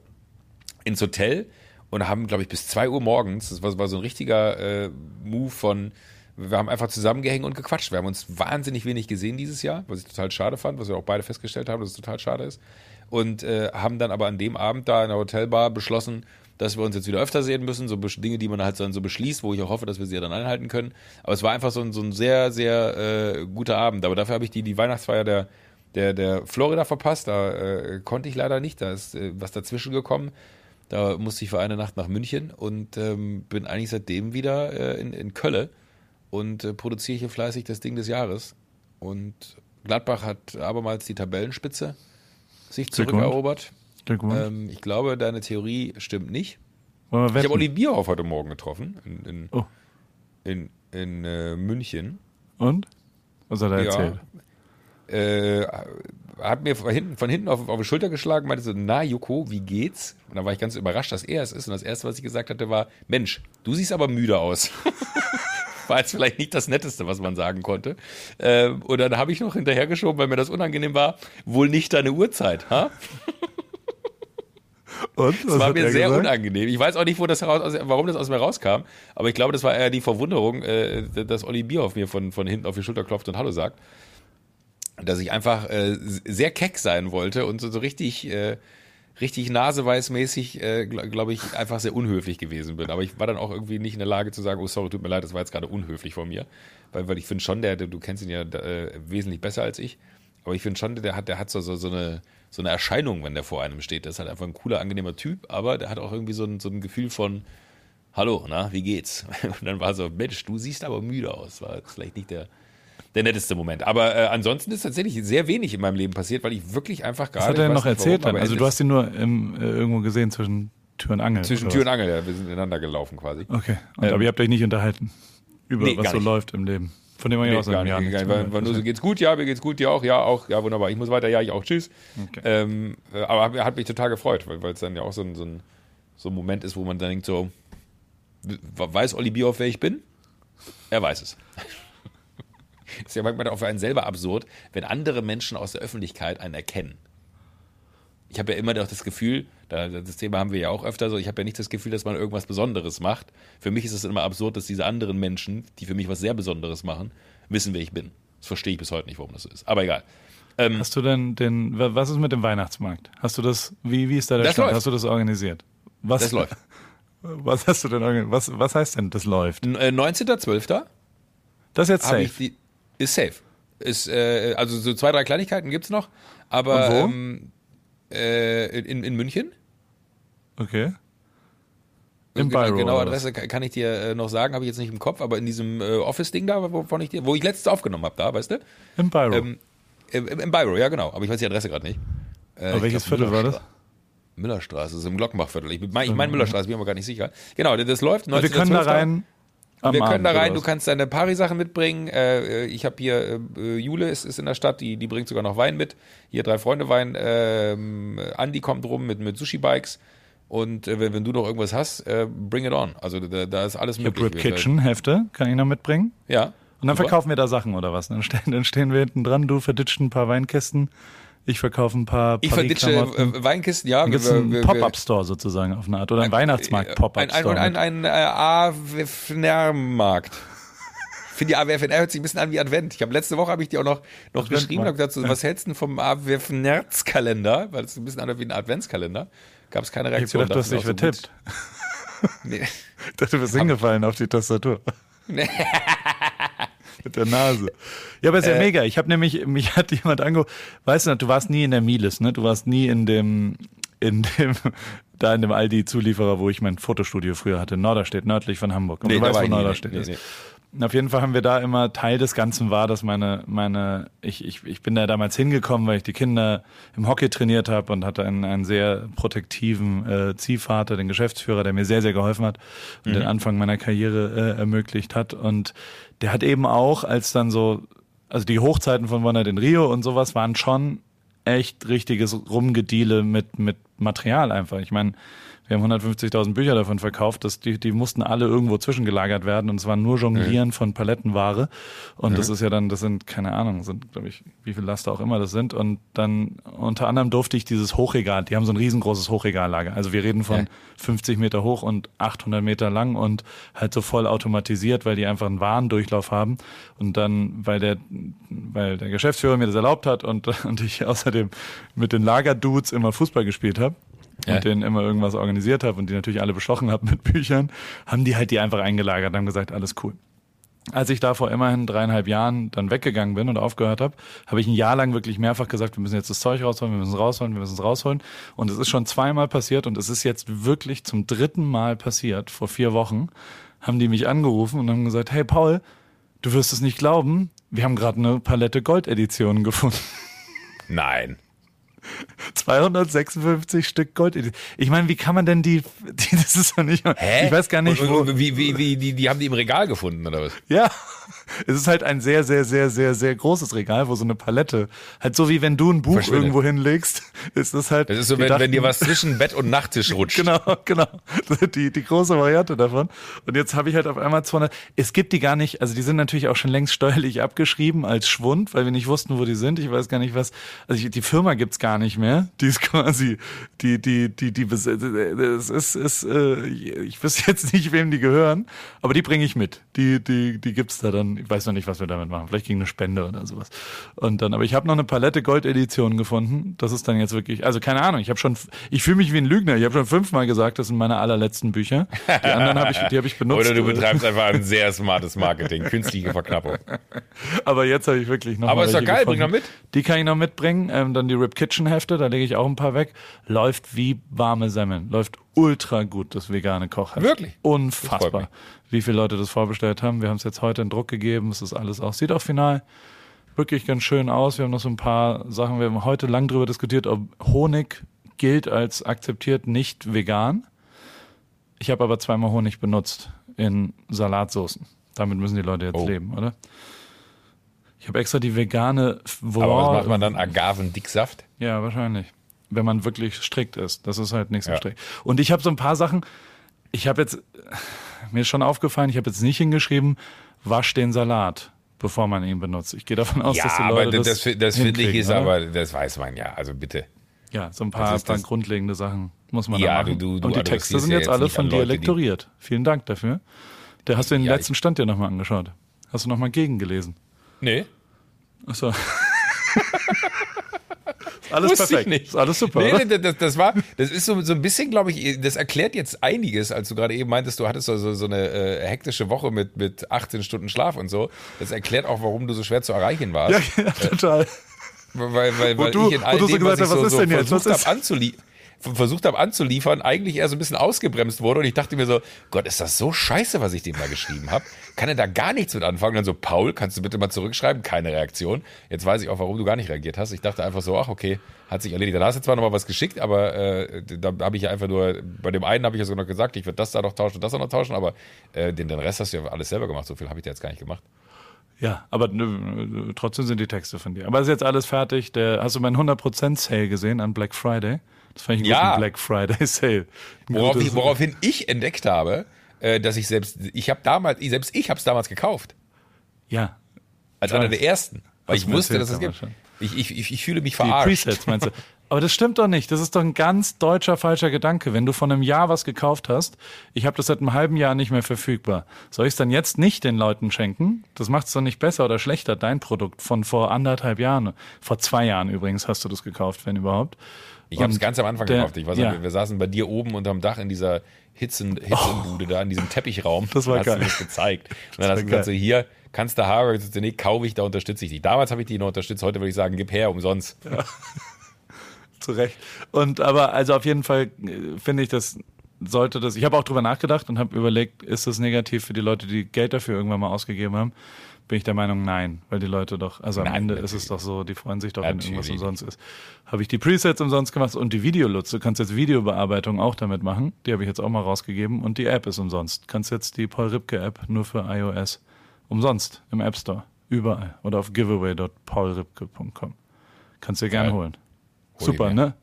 ins Hotel und haben, glaube ich, bis 2 Uhr morgens, das war, war so ein richtiger äh, Move von, wir haben einfach zusammengehängt und gequatscht. Wir haben uns wahnsinnig wenig gesehen dieses Jahr, was ich total schade fand, was wir auch beide festgestellt haben, dass es total schade ist. Und äh, haben dann aber an dem Abend da in der Hotelbar beschlossen, dass wir uns jetzt wieder öfter sehen müssen, so Dinge, die man halt dann so beschließt, wo ich auch hoffe, dass wir sie ja dann einhalten können. Aber es war einfach so ein, so ein sehr, sehr äh, guter Abend. Aber dafür habe ich die, die Weihnachtsfeier der, der, der Florida verpasst. Da äh, konnte ich leider nicht. Da ist äh, was dazwischen gekommen. Da musste ich für eine Nacht nach München und ähm, bin eigentlich seitdem wieder äh, in, in Kölle und äh, produziere hier fleißig das Ding des Jahres. Und Gladbach hat abermals die Tabellenspitze sich zurückerobert. Ähm, ich glaube, deine Theorie stimmt nicht. Ich habe Olli Bierhoff heute Morgen getroffen in, in, Oh. in, in äh, München. Und? Was hat er erzählt? Äh, hat mir von hinten, von hinten auf, auf die Schulter geschlagen, meinte so, na Joko, wie geht's? Und dann war ich ganz überrascht, dass er es ist. Und das Erste, was ich gesagt hatte, war, Mensch, du siehst aber müde aus. war jetzt vielleicht nicht das Netteste, was man sagen konnte. Ähm, und dann habe ich noch hinterhergeschoben, weil mir das unangenehm war, wohl nicht deine Uhrzeit, ha? Und? Was war mir sehr gesagt? unangenehm. Ich weiß auch nicht, wo das heraus, aus- warum das aus mir rauskam, aber ich glaube, das war eher die Verwunderung, äh, dass Olli Bierhoff mir von, von hinten auf die Schulter klopft und Hallo sagt. Dass ich einfach äh, sehr keck sein wollte und so, so richtig, äh, richtig naseweißmäßig, äh, glaube glaub ich, einfach sehr unhöflich gewesen bin. Aber ich war dann auch irgendwie nicht in der Lage zu sagen, oh sorry, tut mir leid, das war jetzt gerade unhöflich von mir. Weil, weil ich finde schon, der, du kennst ihn ja äh, wesentlich besser als ich, aber ich finde schon, der hat, der hat so, so, so, eine, so eine Erscheinung, wenn der vor einem steht. Der ist halt einfach ein cooler, angenehmer Typ, aber der hat auch irgendwie so ein, so ein Gefühl von, hallo, na, wie geht's? Und dann war so, Mensch, du siehst aber müde aus. War vielleicht nicht der, der netteste Moment. Aber äh, ansonsten ist tatsächlich sehr wenig in meinem Leben passiert, weil ich wirklich einfach gerade. Was hat er denn noch nicht erzählt? warum, dann? Also du hast ihn nur im, äh, irgendwo gesehen zwischen Tür und Angel. zwischen Tür und? Angel, ja, wir sind ineinander gelaufen quasi. Okay. Und, Ähm, aber ihr habt euch nicht unterhalten über nee, was so nicht. läuft im Leben. Von dem man ja Nee, auch gar sagen, nicht, ja, gar nicht, war, war nur so, geht's gut, ja, mir geht's gut, dir auch, ja, auch, ja, wunderbar. Ich muss weiter, ja, ich auch, tschüss. Okay. Ähm, äh, aber hat, hat mich total gefreut, weil es dann ja auch so ein, so, ein, so ein Moment ist, wo man dann denkt so, weiß Olli Bierhoff, wer ich bin? Er weiß es. Ist ja manchmal auch für einen selber absurd, wenn andere Menschen aus der Öffentlichkeit einen erkennen. Ich habe ja immer noch das Gefühl, da, das Thema haben wir ja auch öfter so, ich habe ja nicht das Gefühl, dass man irgendwas Besonderes macht. Für mich ist es immer absurd, dass diese anderen Menschen, die für mich was sehr Besonderes machen, wissen, wer ich bin. Das verstehe ich bis heute nicht, warum das so ist. Aber egal. Ähm, Hast du denn den, wa- was ist mit dem Weihnachtsmarkt? Hast du das, wie, wie ist da der Stand? Hast du das organisiert? Was, das läuft. Was hast du denn? Was, was heißt denn, das läuft? N- äh, 19.12. Das ist jetzt safe. die. Ist safe. Ist, äh, also so zwei, drei Kleinigkeiten gibt's noch. Aber? Ähm, äh, in, in München. Okay. Im genau, Biro, Genaue oder was? Adresse kann ich dir äh, noch sagen, habe ich jetzt nicht im Kopf, aber in diesem äh, Office-Ding da, wovon ich dir, wo ich letztes aufgenommen habe, da, weißt du? Im Biro. Ähm, im, im Biro, ja genau. Aber ich weiß die Adresse gerade nicht. Äh, Aber welches Viertel war das? Müllerstra- Müllerstraße, das ist im Glockenbachviertel. Ich meine ich mein Müllerstraße, bin mir aber gar nicht sicher. Genau, das läuft. Und wir können da 19.12.. rein. Am wir können Abend, da rein, du kannst deine Pari-Sachen mitbringen. Äh, ich habe hier, äh, Jule ist, ist in der Stadt, die, die bringt sogar noch Wein mit. Hier drei Freunde Wein. Ähm, Andi kommt rum mit, mit Sushi-Bikes. Und äh, wenn, wenn du noch irgendwas hast, äh, bring it on. Also da, da ist alles Ich möglich. Rip Kitchen, Hefte, kann ich noch mitbringen. Ja. Und dann super. verkaufen wir da Sachen oder was? Dann stehen, dann stehen wir hinten dran, du verditscht ein paar Weinkästen, ich verkaufe ein paar Ich verditsche äh, Weinkisten, ja. Es einen Pop-Up-Store sozusagen auf eine Art oder einen Ein, Weihnachtsmarkt-Pop-Up-Store. ein, ein, ein, äh, AWFNR-Markt. Ich finde, die AWFNR hört sich ein bisschen an wie Advent. Ich habe letzte Woche habe ich dir auch noch, noch geschrieben, gesagt, so, was hältst du denn vom AWFNERZ-Kalender? Weil es ein bisschen an wie ein Adventskalender. Gab es keine ich Reaktion. gedacht, du hast dich Dachte vertippt. Nee. Ich dachte, du bist hingefallen auf die Tastatur. Mit der Nase. Ja, aber ist ja Äh. mega. Ich habe nämlich, mich hat jemand angerufen, weißt du du warst nie in der Miles, ne? Du warst nie in dem, in dem, da in dem Aldi-Zulieferer, wo ich mein Fotostudio früher hatte, Norderstedt, nördlich von Hamburg. Und Nee, du weißt, wo. Norderstedt Nee, ist. nee. Auf jeden Fall haben wir da immer Teil des Ganzen war, dass meine, meine, ich, ich, ich bin da damals hingekommen, weil ich die Kinder im Hockey trainiert habe und hatte einen, einen sehr protektiven äh, Ziehvater, den Geschäftsführer, der mir sehr, sehr geholfen hat und den Anfang meiner Karriere äh, ermöglicht hat. Und der hat eben auch, als dann so, also die Hochzeiten von Wonder in Rio und sowas waren schon echt richtiges Rumgediele mit, mit Material einfach. Ich meine, wir haben 150.000 Bücher davon verkauft, dass die, die mussten alle irgendwo zwischengelagert werden und es war nur Jonglieren von Palettenware. Und das ist ja dann, das sind, keine Ahnung, sind, glaube ich, wie viel Laster auch immer das sind. Und dann unter anderem durfte ich dieses Hochregal, die haben so ein riesengroßes Hochregallager. Also wir reden von Ja. 50 Meter hoch und 800 Meter lang und halt so voll automatisiert, weil die einfach einen Warendurchlauf haben. Und dann, weil der, weil der Geschäftsführer mir das erlaubt hat und, und ich außerdem mit den Lagerdudes immer Fußball gespielt habe Ja. und denen immer irgendwas organisiert habe und die natürlich alle bestochen habe mit Büchern, haben die halt die einfach eingelagert und haben gesagt, alles cool. Als ich da vor immerhin dreieinhalb Jahren dann weggegangen bin und aufgehört habe, habe ich ein Jahr lang wirklich mehrfach gesagt, wir müssen jetzt das Zeug rausholen, wir müssen es rausholen, wir müssen es rausholen. Und es ist schon zweimal passiert und es ist jetzt wirklich zum dritten Mal passiert. Vor vier Wochen haben die mich angerufen und haben gesagt, hey Paul, du wirst es nicht glauben, wir haben gerade eine Palette Goldeditionen gefunden. Nein. 256 Stück Gold. Ich meine, wie kann man denn die, die das ist doch nicht, Hä? ich weiß gar nicht, und, wo, und, wie, wie, wie, die, die haben die im Regal gefunden, oder was? ja, es ist halt ein sehr, sehr, sehr, sehr, sehr großes Regal, wo so eine Palette, halt so wie wenn du ein Buch irgendwo hinlegst, ist das halt. Das ist so, wenn, dachten, wenn dir was zwischen Bett und Nachttisch rutscht. genau, genau. Die, die große Variante davon. Und jetzt habe ich halt auf einmal 200, es gibt die gar nicht, also die sind natürlich auch schon längst steuerlich abgeschrieben als Schwund, weil wir nicht wussten, wo die sind. Ich weiß gar nicht was, also ich, die Firma gibt's gar nicht mehr. Die ist quasi, die, die, die, die, es ist, ist, äh, ich wüsste jetzt nicht, wem die gehören, aber die bringe ich mit. Die, die, die gibt's da dann. Ich weiß noch nicht, was wir damit machen. Vielleicht gegen eine Spende oder sowas. Und dann, aber ich habe noch eine Palette Gold-Editionen gefunden. Das ist dann jetzt wirklich, also keine Ahnung. Ich habe schon, ich fühle mich wie ein Lügner. Ich habe schon fünfmal gesagt, das sind meine allerletzten Bücher. Die anderen habe ich, die habe ich benutzt. Oder du betreibst einfach ein sehr smartes Marketing, künstliche Verknappung. Aber jetzt habe ich wirklich noch. Aber ist doch geil, gefunden. bring noch mit. Die kann ich noch mitbringen. Ähm, dann die Rip Kitchen Hefte, da lege ich auch ein paar weg. Läuft wie warme Semmeln. Läuft ultra gut, das vegane Kochheft. Wirklich? Unfassbar. Wie viele Leute das vorbestellt haben. Wir haben es jetzt heute in Druck gegeben. Es ist alles auch. Sieht auch final wirklich ganz schön aus. Wir haben noch so ein paar Sachen. Wir haben heute lang darüber diskutiert, ob Honig gilt als akzeptiert nicht vegan. Ich habe aber zweimal Honig benutzt in Salatsoßen. Damit müssen die Leute jetzt oh. leben, oder? Ich habe extra die vegane. Wow, aber was macht man dann? Agavendicksaft? Ja, wahrscheinlich wenn man wirklich strikt ist. Das ist halt nicht so ja. strikt. Und ich habe so ein paar Sachen, ich habe jetzt, mir ist schon aufgefallen, ich habe jetzt nicht hingeschrieben, wasch den Salat, bevor man ihn benutzt. Ich gehe davon aus, ja, dass die Leute aber das, das, das finde ich ist oder? aber, das weiß man ja, also bitte. Ja, so ein paar das das, grundlegende Sachen muss man ja, da machen. Du, du, Und die Texte sind jetzt, alle von dir lektoriert. Vielen Dank dafür. Der hast du den ja, letzten Stand dir nochmal angeschaut. Hast du nochmal gegengelesen? Nee. Achso. Alles Wusste perfekt. Ich nicht. Ist alles super. Nee, nee, das, das, war, das ist so, so ein bisschen, glaube ich, das erklärt jetzt einiges, als du gerade eben meintest, du hattest so, so, so eine äh, hektische Woche mit, mit 18 Stunden Schlaf und so. Das erklärt auch, warum du so schwer zu erreichen warst. Ja, ja total. Äh, weil, weil, weil du, ich in all dem, so was ich so, so versucht habe anzuliefern, versucht habe anzuliefern, eigentlich eher so ein bisschen ausgebremst wurde. Und ich dachte mir so, Gott, ist das so scheiße, was ich dem da geschrieben habe? Kann er da gar nichts mit anfangen? Und dann so, Paul, kannst du bitte mal zurückschreiben? Keine Reaktion. Jetzt weiß ich auch, warum du gar nicht reagiert hast. Ich dachte einfach so, ach okay, hat sich erledigt. Dann hast du zwar noch mal was geschickt, aber äh, da habe ich ja einfach nur, bei dem einen habe ich ja sogar noch gesagt, ich würde das da noch tauschen das da noch tauschen, aber äh, den, den Rest hast du ja alles selber gemacht. So viel habe ich dir jetzt gar nicht gemacht. Ja, aber nö, trotzdem sind die Texte von dir. Aber ist jetzt alles fertig. Der, hast du meinen 100% Sale gesehen an Black Friday? Das fand ich einen ja. Black Friday Sale. Worauf ich, woraufhin ich entdeckt habe, äh, dass ich selbst, ich habe damals, selbst ich habe es damals gekauft. Ja. Als einer der ersten. Weil ich wusste, dass es gibt. Ich, ich, ich, ich fühle mich verarscht. Die Presets meinst du? Aber das stimmt doch nicht. Das ist doch ein ganz deutscher falscher Gedanke. Wenn du von einem Jahr was gekauft hast, ich habe das seit einem halben Jahr nicht mehr verfügbar. Soll ich es dann jetzt nicht den Leuten schenken? Das macht es doch nicht besser oder schlechter, dein Produkt von vor anderthalb Jahren. Vor zwei Jahren übrigens hast du das gekauft, wenn überhaupt. Ich habe es ganz am Anfang der, gekauft. Ich weiß, ja. wir, wir saßen bei dir oben unterm Dach in dieser Hitzen, Hitzenbude oh, da, in diesem Teppichraum. Das war hast geil. Du das gezeigt. Und dann hast du gesagt, so, hier, kannst du. Ich nee, kaufe ich, da unterstütze ich dich. Damals habe ich die noch unterstützt. Heute würde ich sagen, gib her, umsonst. Ja. Zu Recht. Und aber, also auf jeden Fall äh, finde ich, das sollte das, ich habe auch drüber nachgedacht und habe überlegt, ist das negativ für die Leute, die Geld dafür irgendwann mal ausgegeben haben? Bin ich der Meinung, nein, weil die Leute doch, also am nein, Ende natürlich. ist es doch so, die freuen sich doch, wenn natürlich. irgendwas umsonst ist. Habe ich die Presets umsonst gemacht und die Videolutz. Du kannst jetzt Videobearbeitung auch damit machen. Die habe ich jetzt auch mal rausgegeben und die App ist umsonst. Kannst jetzt die Paul Ripke App nur für iOS umsonst im App Store. Überall. Oder auf giveaway.paulripke.com. Kannst du dir gerne holen. Hol Super, ne?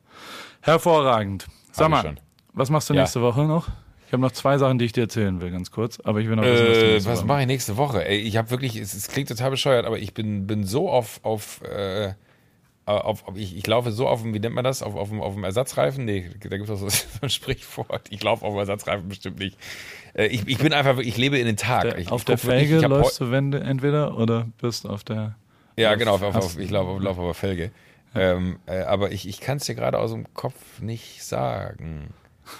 Hervorragend. Sag mal, was machst du ja. nächste Woche noch? Ich habe noch zwei Sachen, die ich dir erzählen will, ganz kurz. Aber ich will noch wissen, äh, was, was mache ich nächste Woche? Ey, ich habe wirklich, es, es, klingt total bescheuert, aber ich bin, bin so auf, auf, äh, auf, auf ich, ich laufe so auf dem, wie nennt man das? Auf, auf, dem, auf dem Ersatzreifen? Nee, da gibt es so, so ein Sprichwort. Ich laufe auf dem Ersatzreifen bestimmt nicht. Äh, ich, ich bin einfach, ich lebe in den Tag. Der, ich, auf der Felge wirklich, läufst du Wände entweder oder bist auf der. Ja, genau, auf, auf, auf, ich laufe lauf auf der Felge. Ähm, äh, aber ich, ich kann es dir gerade aus dem Kopf nicht sagen.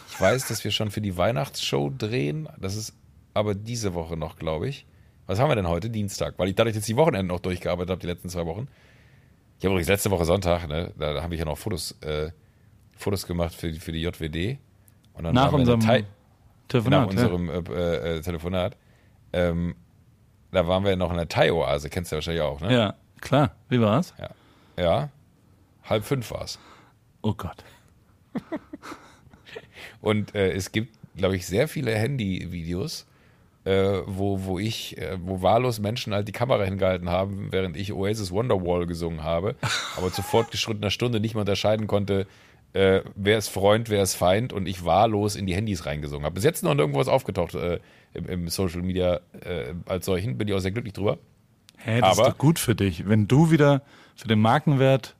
Ich weiß, dass wir schon für die Weihnachtsshow drehen. Das ist aber diese Woche noch, glaube ich. Was haben wir denn heute? Dienstag. Weil ich dadurch jetzt die Wochenende noch durchgearbeitet habe, die letzten zwei Wochen. Ich habe übrigens letzte Woche Sonntag, ne, da habe ich ja noch Fotos, äh, Fotos gemacht für, für die JWD. Und dann nach unserem Telefonat. Nach unserem ja. äh, äh, Telefonat. Ähm, da waren wir noch in der Thai-Oase, kennst du ja wahrscheinlich auch, ne? Ja, klar. Wie war's? Ja. Ja. Halb fünf war's. Oh Gott. Und äh, es gibt, glaube ich, sehr viele Handyvideos, äh, wo, wo ich, äh, wo wahllos Menschen halt die Kamera hingehalten haben, während ich Oasis Wonderwall gesungen habe, aber zu fortgeschrittener Stunde nicht mehr unterscheiden konnte, äh, wer ist Freund, wer ist Feind und ich wahllos in die Handys reingesungen habe. Bis jetzt noch irgendwas aufgetaucht äh, im, im, Social Media äh, als solchen, bin ich auch sehr glücklich drüber. Hä, das aber, ist doch gut für dich. Wenn du wieder für den Markenwert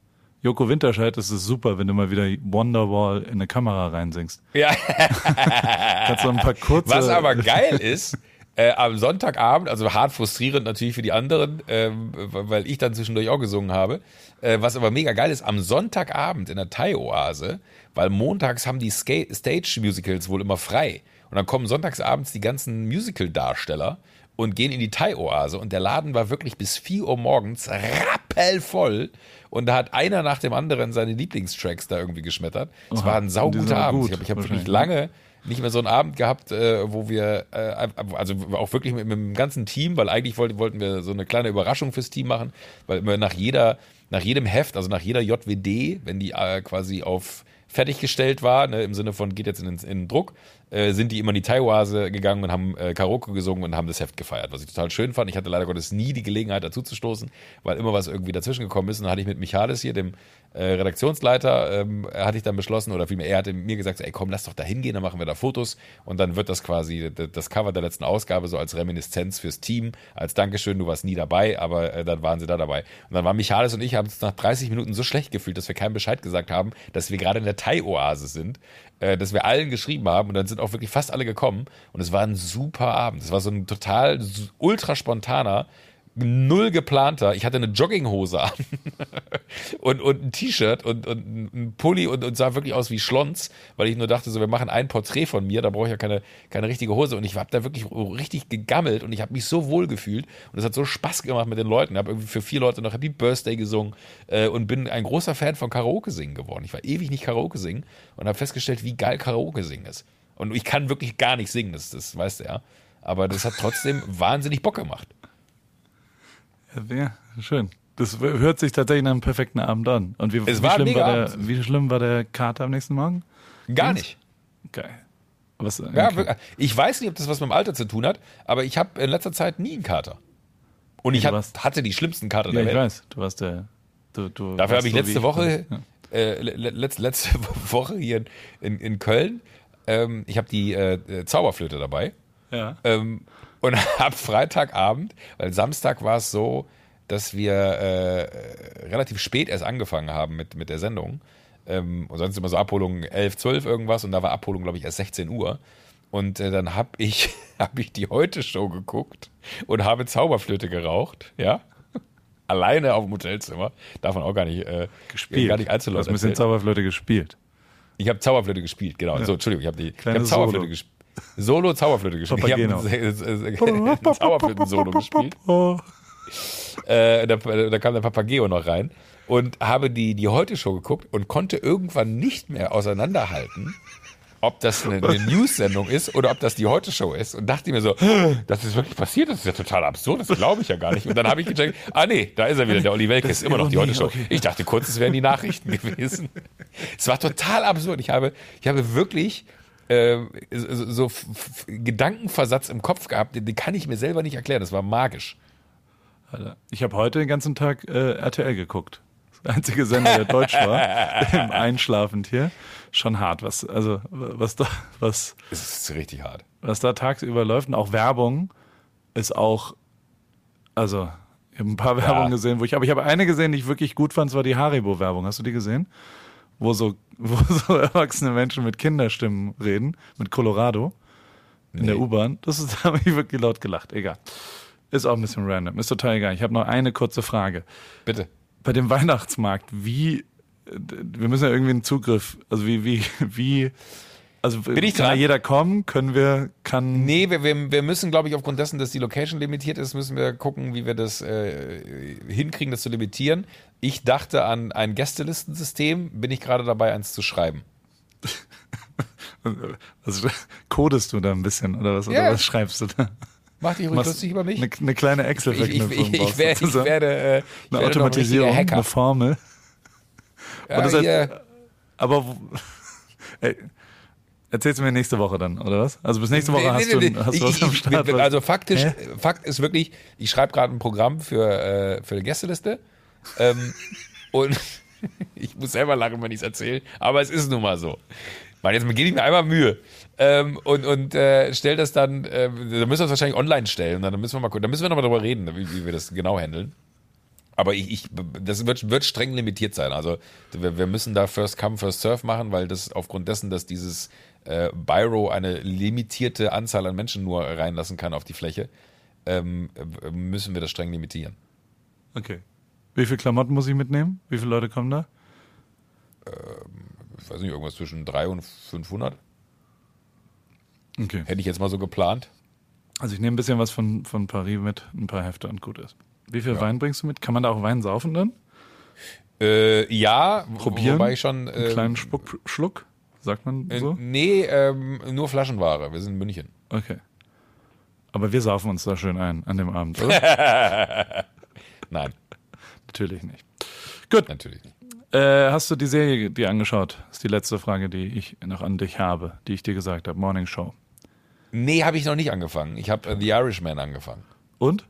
Joko Winterscheid ist es super, wenn du mal wieder Wonderwall in eine Kamera reinsingst. Ja. Kannst du ein paar kurze. Was aber geil ist, äh, am Sonntagabend, also hart frustrierend natürlich für die anderen, ähm, weil ich dann zwischendurch auch gesungen habe. Äh, was aber mega geil ist, am Sonntagabend in der Thai-Oase, weil montags haben die Stage-Musicals wohl immer frei. Und dann kommen sonntagsabends die ganzen Musical-Darsteller und gehen in die Thai-Oase. Und der Laden war wirklich bis 4 Uhr morgens rappelvoll. Und da hat einer nach dem anderen seine Lieblingstracks da irgendwie geschmettert. Es war ein sauguter Abend. Gut, ich habe hab wirklich lange nicht mehr so einen Abend gehabt, äh, wo wir, äh, also auch wirklich mit, mit, dem ganzen Team, weil eigentlich wollt, wollten wir so eine kleine Überraschung fürs Team machen, weil immer nach jeder, nach jedem Heft, also nach jeder JWD, wenn die äh, quasi auf fertiggestellt war, ne, im Sinne von geht jetzt in, in den Druck, äh, sind die immer in die Taiwase gegangen und haben äh, Karaoke gesungen und haben das Heft gefeiert, was ich total schön fand. Ich hatte leider Gottes nie die Gelegenheit dazu zu stoßen, weil immer was irgendwie dazwischen gekommen ist. Und dann hatte ich mit Michalis hier, dem äh, Redaktionsleiter, ähm, hatte ich dann beschlossen, oder vielmehr er hatte mir gesagt, ey komm, lass doch da hingehen, dann machen wir da Fotos und dann wird das quasi das Cover der letzten Ausgabe so als Reminiszenz fürs Team, als Dankeschön, du warst nie dabei, aber äh, dann waren sie da dabei. Und dann waren Michalis und ich haben uns nach 30 Minuten so schlecht gefühlt, dass wir keinen Bescheid gesagt haben, dass wir gerade in der Thai-Oase sind, äh, dass wir allen geschrieben haben und dann sind auch wirklich fast alle gekommen und es war ein super Abend. Es war so ein total ultra spontaner, null geplanter. Ich hatte eine Jogginghose an und, und ein T-Shirt und, und ein Pulli und, und sah wirklich aus wie Schlons, weil ich nur dachte, so wir machen ein Porträt von mir, da brauche ich ja keine, keine richtige Hose. Und ich habe da wirklich richtig gegammelt und ich habe mich so wohl gefühlt und es hat so Spaß gemacht mit den Leuten. Ich habe irgendwie für vier Leute noch Happy Birthday gesungen äh, und bin ein großer Fan von Karaoke singen geworden. Ich war ewig nicht Karaoke singen und habe festgestellt, wie geil Karaoke singen ist. Und ich kann wirklich gar nicht singen, das, das weißt du ja. Aber das hat trotzdem wahnsinnig Bock gemacht. Ja, schön. Das hört sich tatsächlich nach einem perfekten Abend an. Und wie, wie, war schlimm, war der, wie schlimm war der Kater am nächsten Morgen? Gar nicht. Geil. Was, okay. ja, ich weiß nicht, ob das was mit dem Alter zu tun hat, aber ich habe in letzter Zeit nie einen Kater. Und ich hat, hatte die schlimmsten Kater ja, der Welt. Ich weiß, du warst der. Du, du Dafür habe ich letzte Woche, ja. äh, letzte, letzte Woche hier in, in Köln, ähm, ich habe die äh, Zauberflöte dabei. Ja. Ähm, und ab Freitagabend, weil Samstag war es so, dass wir äh, relativ spät erst angefangen haben mit, mit der Sendung. Ähm, und sonst immer so Abholung 11, 12 irgendwas und da war Abholung, glaube ich, erst 16 Uhr. Und äh, dann habe ich, hab ich die Heute-Show geguckt und habe Zauberflöte geraucht, ja. Alleine auf dem Hotelzimmer. Man auch gar nicht, äh, gespielt. gar nicht allzu Du hast ein bisschen Zauberflöte gespielt. Ich habe Zauberflöte gespielt, genau. Ja. So, Entschuldigung, ich habe die Kleine ich hab Zauberflöte gespielt. Solo Zauberflöte gespielt. Papageno. Ich habe Zauberflöten-Solo gespielt. Äh, da, da, kam der Papageo noch rein und habe die, die Heute-Show geguckt und konnte irgendwann nicht mehr auseinanderhalten, ob das eine, eine News-Sendung ist oder ob das die Heute-Show ist und dachte mir so, das ist wirklich passiert, das ist ja total absurd, das glaube ich ja gar nicht. Und dann habe ich gecheckt, ah nee, da ist er wieder, der Olli Welke ist immer noch die Heute-Show. Ich dachte kurz, es wären die Nachrichten gewesen. Es war total absurd. Ich habe, ich habe wirklich äh, so, Gedankenversatz im Kopf gehabt, den, den kann ich mir selber nicht erklären. Das war magisch. Ich habe heute den ganzen Tag äh, RTL geguckt. Das einzige Sender, der deutsch war, im Einschlafend hier. Schon hart, was, also, was da, was. Es ist richtig hart. Was da tagsüber läuft und auch Werbung ist auch, also, ich habe ein paar Werbungen ja. gesehen, wo ich, aber ich habe eine gesehen, die ich wirklich gut fand, das war die Haribo-Werbung. Hast du die gesehen? Wo so, wo so erwachsene Menschen mit Kinderstimmen reden, mit Colorado in nee. der U-Bahn. Das ist, da habe ich wirklich laut gelacht. Egal. Ist auch ein bisschen random. Ist total egal. Ich habe noch eine kurze Frage. Bitte. Bei dem Weihnachtsmarkt, wie, wir müssen ja irgendwie einen Zugriff, also wie, wie, wie, also Bin ich kann dran? jeder kommen? Können wir, kann. Nee, wir, wir, wir müssen, glaube ich, aufgrund dessen, dass die Location limitiert ist, müssen wir gucken, wie wir das äh, hinkriegen, das zu limitieren. Ich dachte an ein Gästelistensystem, bin ich gerade dabei, eins zu schreiben. Also codest du da ein bisschen oder was? Oder was schreibst du da? Mach dich ruhig lustig über mich. Eine, eine kleine Excel-Verknüpfung. Ich, ich, ich, ich, werde, ich werde äh, eine werde Automatisierung, ein eine Formel. Ja, das heißt, aber ey, Erzählst du mir nächste Woche dann, oder was? Also bis nächste Woche hast, Nee, nee, du, hast ich- du was am Start. Also faktisch, Hä? Fakt ist wirklich, ich schreibe gerade ein Programm für, äh, für eine Gästeliste. Ähm, und ich muss selber lachen, wenn ich es erzähle, aber es ist nun mal so. Mann, jetzt gebe ich mir einmal Mühe. Ähm, und und äh, stell das dann, äh, da müssen wir es wahrscheinlich online stellen. Dann müssen wir mal gucken, da müssen wir nochmal drüber reden, wie, wie wir das genau handeln. Aber ich, ich das wird, wird streng limitiert sein. Also wir, wir müssen da First Come, First Serve machen, weil das aufgrund dessen, dass dieses äh, Byro eine limitierte Anzahl an Menschen nur reinlassen kann auf die Fläche, ähm, äh, müssen wir das streng limitieren. Okay. Wie viel Klamotten muss ich mitnehmen? Wie viele Leute kommen da? Ich weiß nicht, irgendwas zwischen 300 und 500. Okay. Hätte ich jetzt mal so geplant. Also ich nehme ein bisschen was von, von Paris mit, ein paar Hefte und gut ist. Wie viel Ja. Wein bringst du mit? Kann man da auch Wein saufen dann? Äh, ja, Probieren? wobei ich schon. Einen Äh, kleinen Spuck, Schluck? Sagt man äh, so? Nee, ähm, nur Flaschenware. Wir sind in München. Okay. Aber wir saufen uns da schön ein an dem Abend, oder? Nein, Natürlich nicht. Gut. natürlich nicht. Äh, hast du die Serie dir angeschaut? Das ist die letzte Frage, die ich noch an dich habe, die ich dir gesagt habe. Morning Show. Nee, habe ich noch nicht angefangen. Ich habe äh, The Irishman angefangen. Und?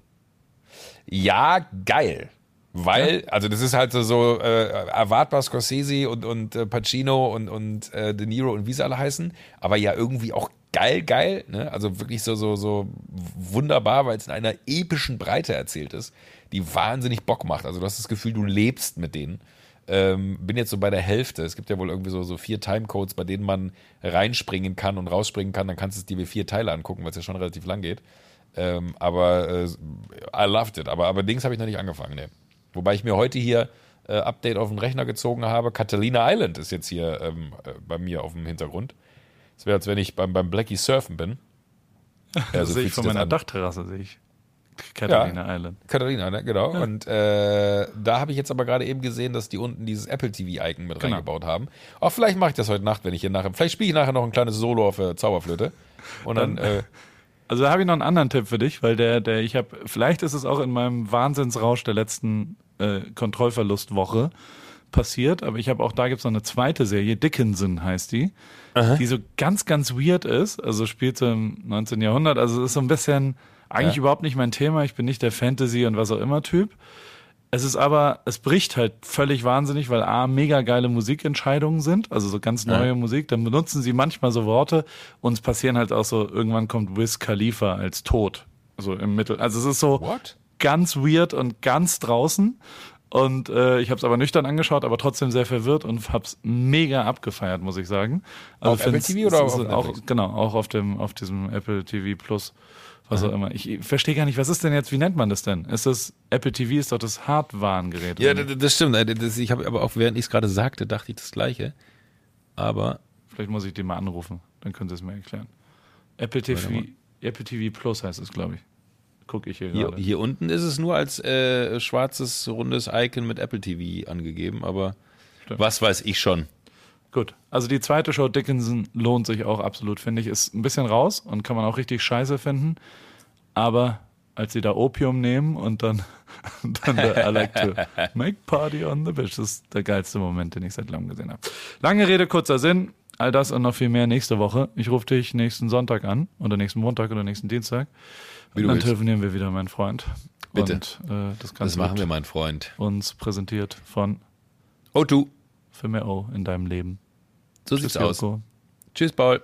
Ja, geil. Weil, also das ist halt so, so äh, erwartbar Scorsese und, und äh, Pacino und, und äh, De Niro und wie sie alle heißen, aber ja irgendwie auch geil, geil, ne? Also wirklich so, so, so wunderbar, weil es in einer epischen Breite erzählt ist, die wahnsinnig Bock macht. Also du hast das Gefühl, du lebst mit denen. Ähm, bin jetzt so bei der Hälfte. Es gibt ja wohl irgendwie so, so vier Timecodes, bei denen man reinspringen kann und rausspringen kann. Dann kannst du es dir wie vier Teile angucken, weil es ja schon relativ lang geht. Ähm, aber äh, I loved it. Aber, aber Dings habe ich noch nicht angefangen. Nee. Wobei ich mir heute hier äh, Update auf den Rechner gezogen habe. Catalina Island ist jetzt hier ähm, äh, bei mir auf dem Hintergrund. Es wäre, als wenn ich beim, beim Blackie surfen bin. Das Ja, so sehe ich von das meiner. Dachterrasse, sehe ich. Catalina Island. Catalina, ne? genau. Und äh, da habe ich jetzt aber gerade eben gesehen, dass die unten dieses Apple TV-Icon mit Genau. reingebaut haben. Auch vielleicht mache ich das heute Nacht, wenn ich hier nachher. Vielleicht spiele ich nachher noch ein kleines Solo auf der Zauberflöte. Und dann, äh, Also da habe ich noch einen anderen Tipp für dich, weil der, der, ich habe, vielleicht ist es auch in meinem Wahnsinnsrausch der letzten äh, Kontrollverlustwoche passiert, aber ich habe auch da gibt's noch eine zweite Serie, Dickinson heißt die, die so ganz, ganz weird ist, also spielt so im 19. Jahrhundert, also es ist so ein bisschen eigentlich Ja. überhaupt nicht mein Thema, ich bin nicht der Fantasy und was auch immer Typ. Es ist aber, es bricht halt völlig wahnsinnig, weil A, mega geile Musikentscheidungen sind, also so ganz neue Musik. Dann benutzen sie manchmal so Worte und es passieren halt auch so, irgendwann kommt Wiz Khalifa als tot. So im Mittel. Also es ist so What? ganz weird und ganz draußen. Und äh, ich habe es aber nüchtern angeschaut, aber trotzdem sehr verwirrt und hab's mega abgefeiert, muss ich sagen. Also Auf Apple TV oder auf auch? Genau, auch auf dem auf diesem Apple TV Plus, was auch immer. Ich verstehe gar nicht, was ist denn jetzt, wie nennt man das denn? Ist das Apple TV ist doch das Hardwarengerät. ja, das, das stimmt. Äh, Das, ich habe aber auch, während ich es gerade sagte, dachte ich das Gleiche. Aber Vielleicht muss ich die mal anrufen, dann können sie es mir erklären. Apple TV, Apple TV Plus heißt es, glaube ich. Gucke ich hier, hier, gerade. hier unten ist es nur als äh, schwarzes, rundes Icon mit Apple TV angegeben. Aber Stimmt. was weiß ich schon. Gut. Also die zweite Show Dickinson lohnt sich auch absolut, finde ich. Ist ein bisschen raus und kann man auch richtig scheiße finden. Aber als sie da Opium nehmen und dann, dann der I like to make party on the beach, das ist der geilste Moment, den ich seit langem gesehen habe. Lange Rede, kurzer Sinn. All das und noch viel mehr nächste Woche. Ich rufe dich nächsten Sonntag an oder nächsten Montag oder nächsten Dienstag. Wie Und dann willst. telefonieren wir wieder, mein Freund. Bitte. Und äh, das Das machen wir, mein Freund. uns präsentiert von Oh, du. Für mehr O in deinem Leben. So sieht's Tschüss, aus. Joko. Tschüss, Paul.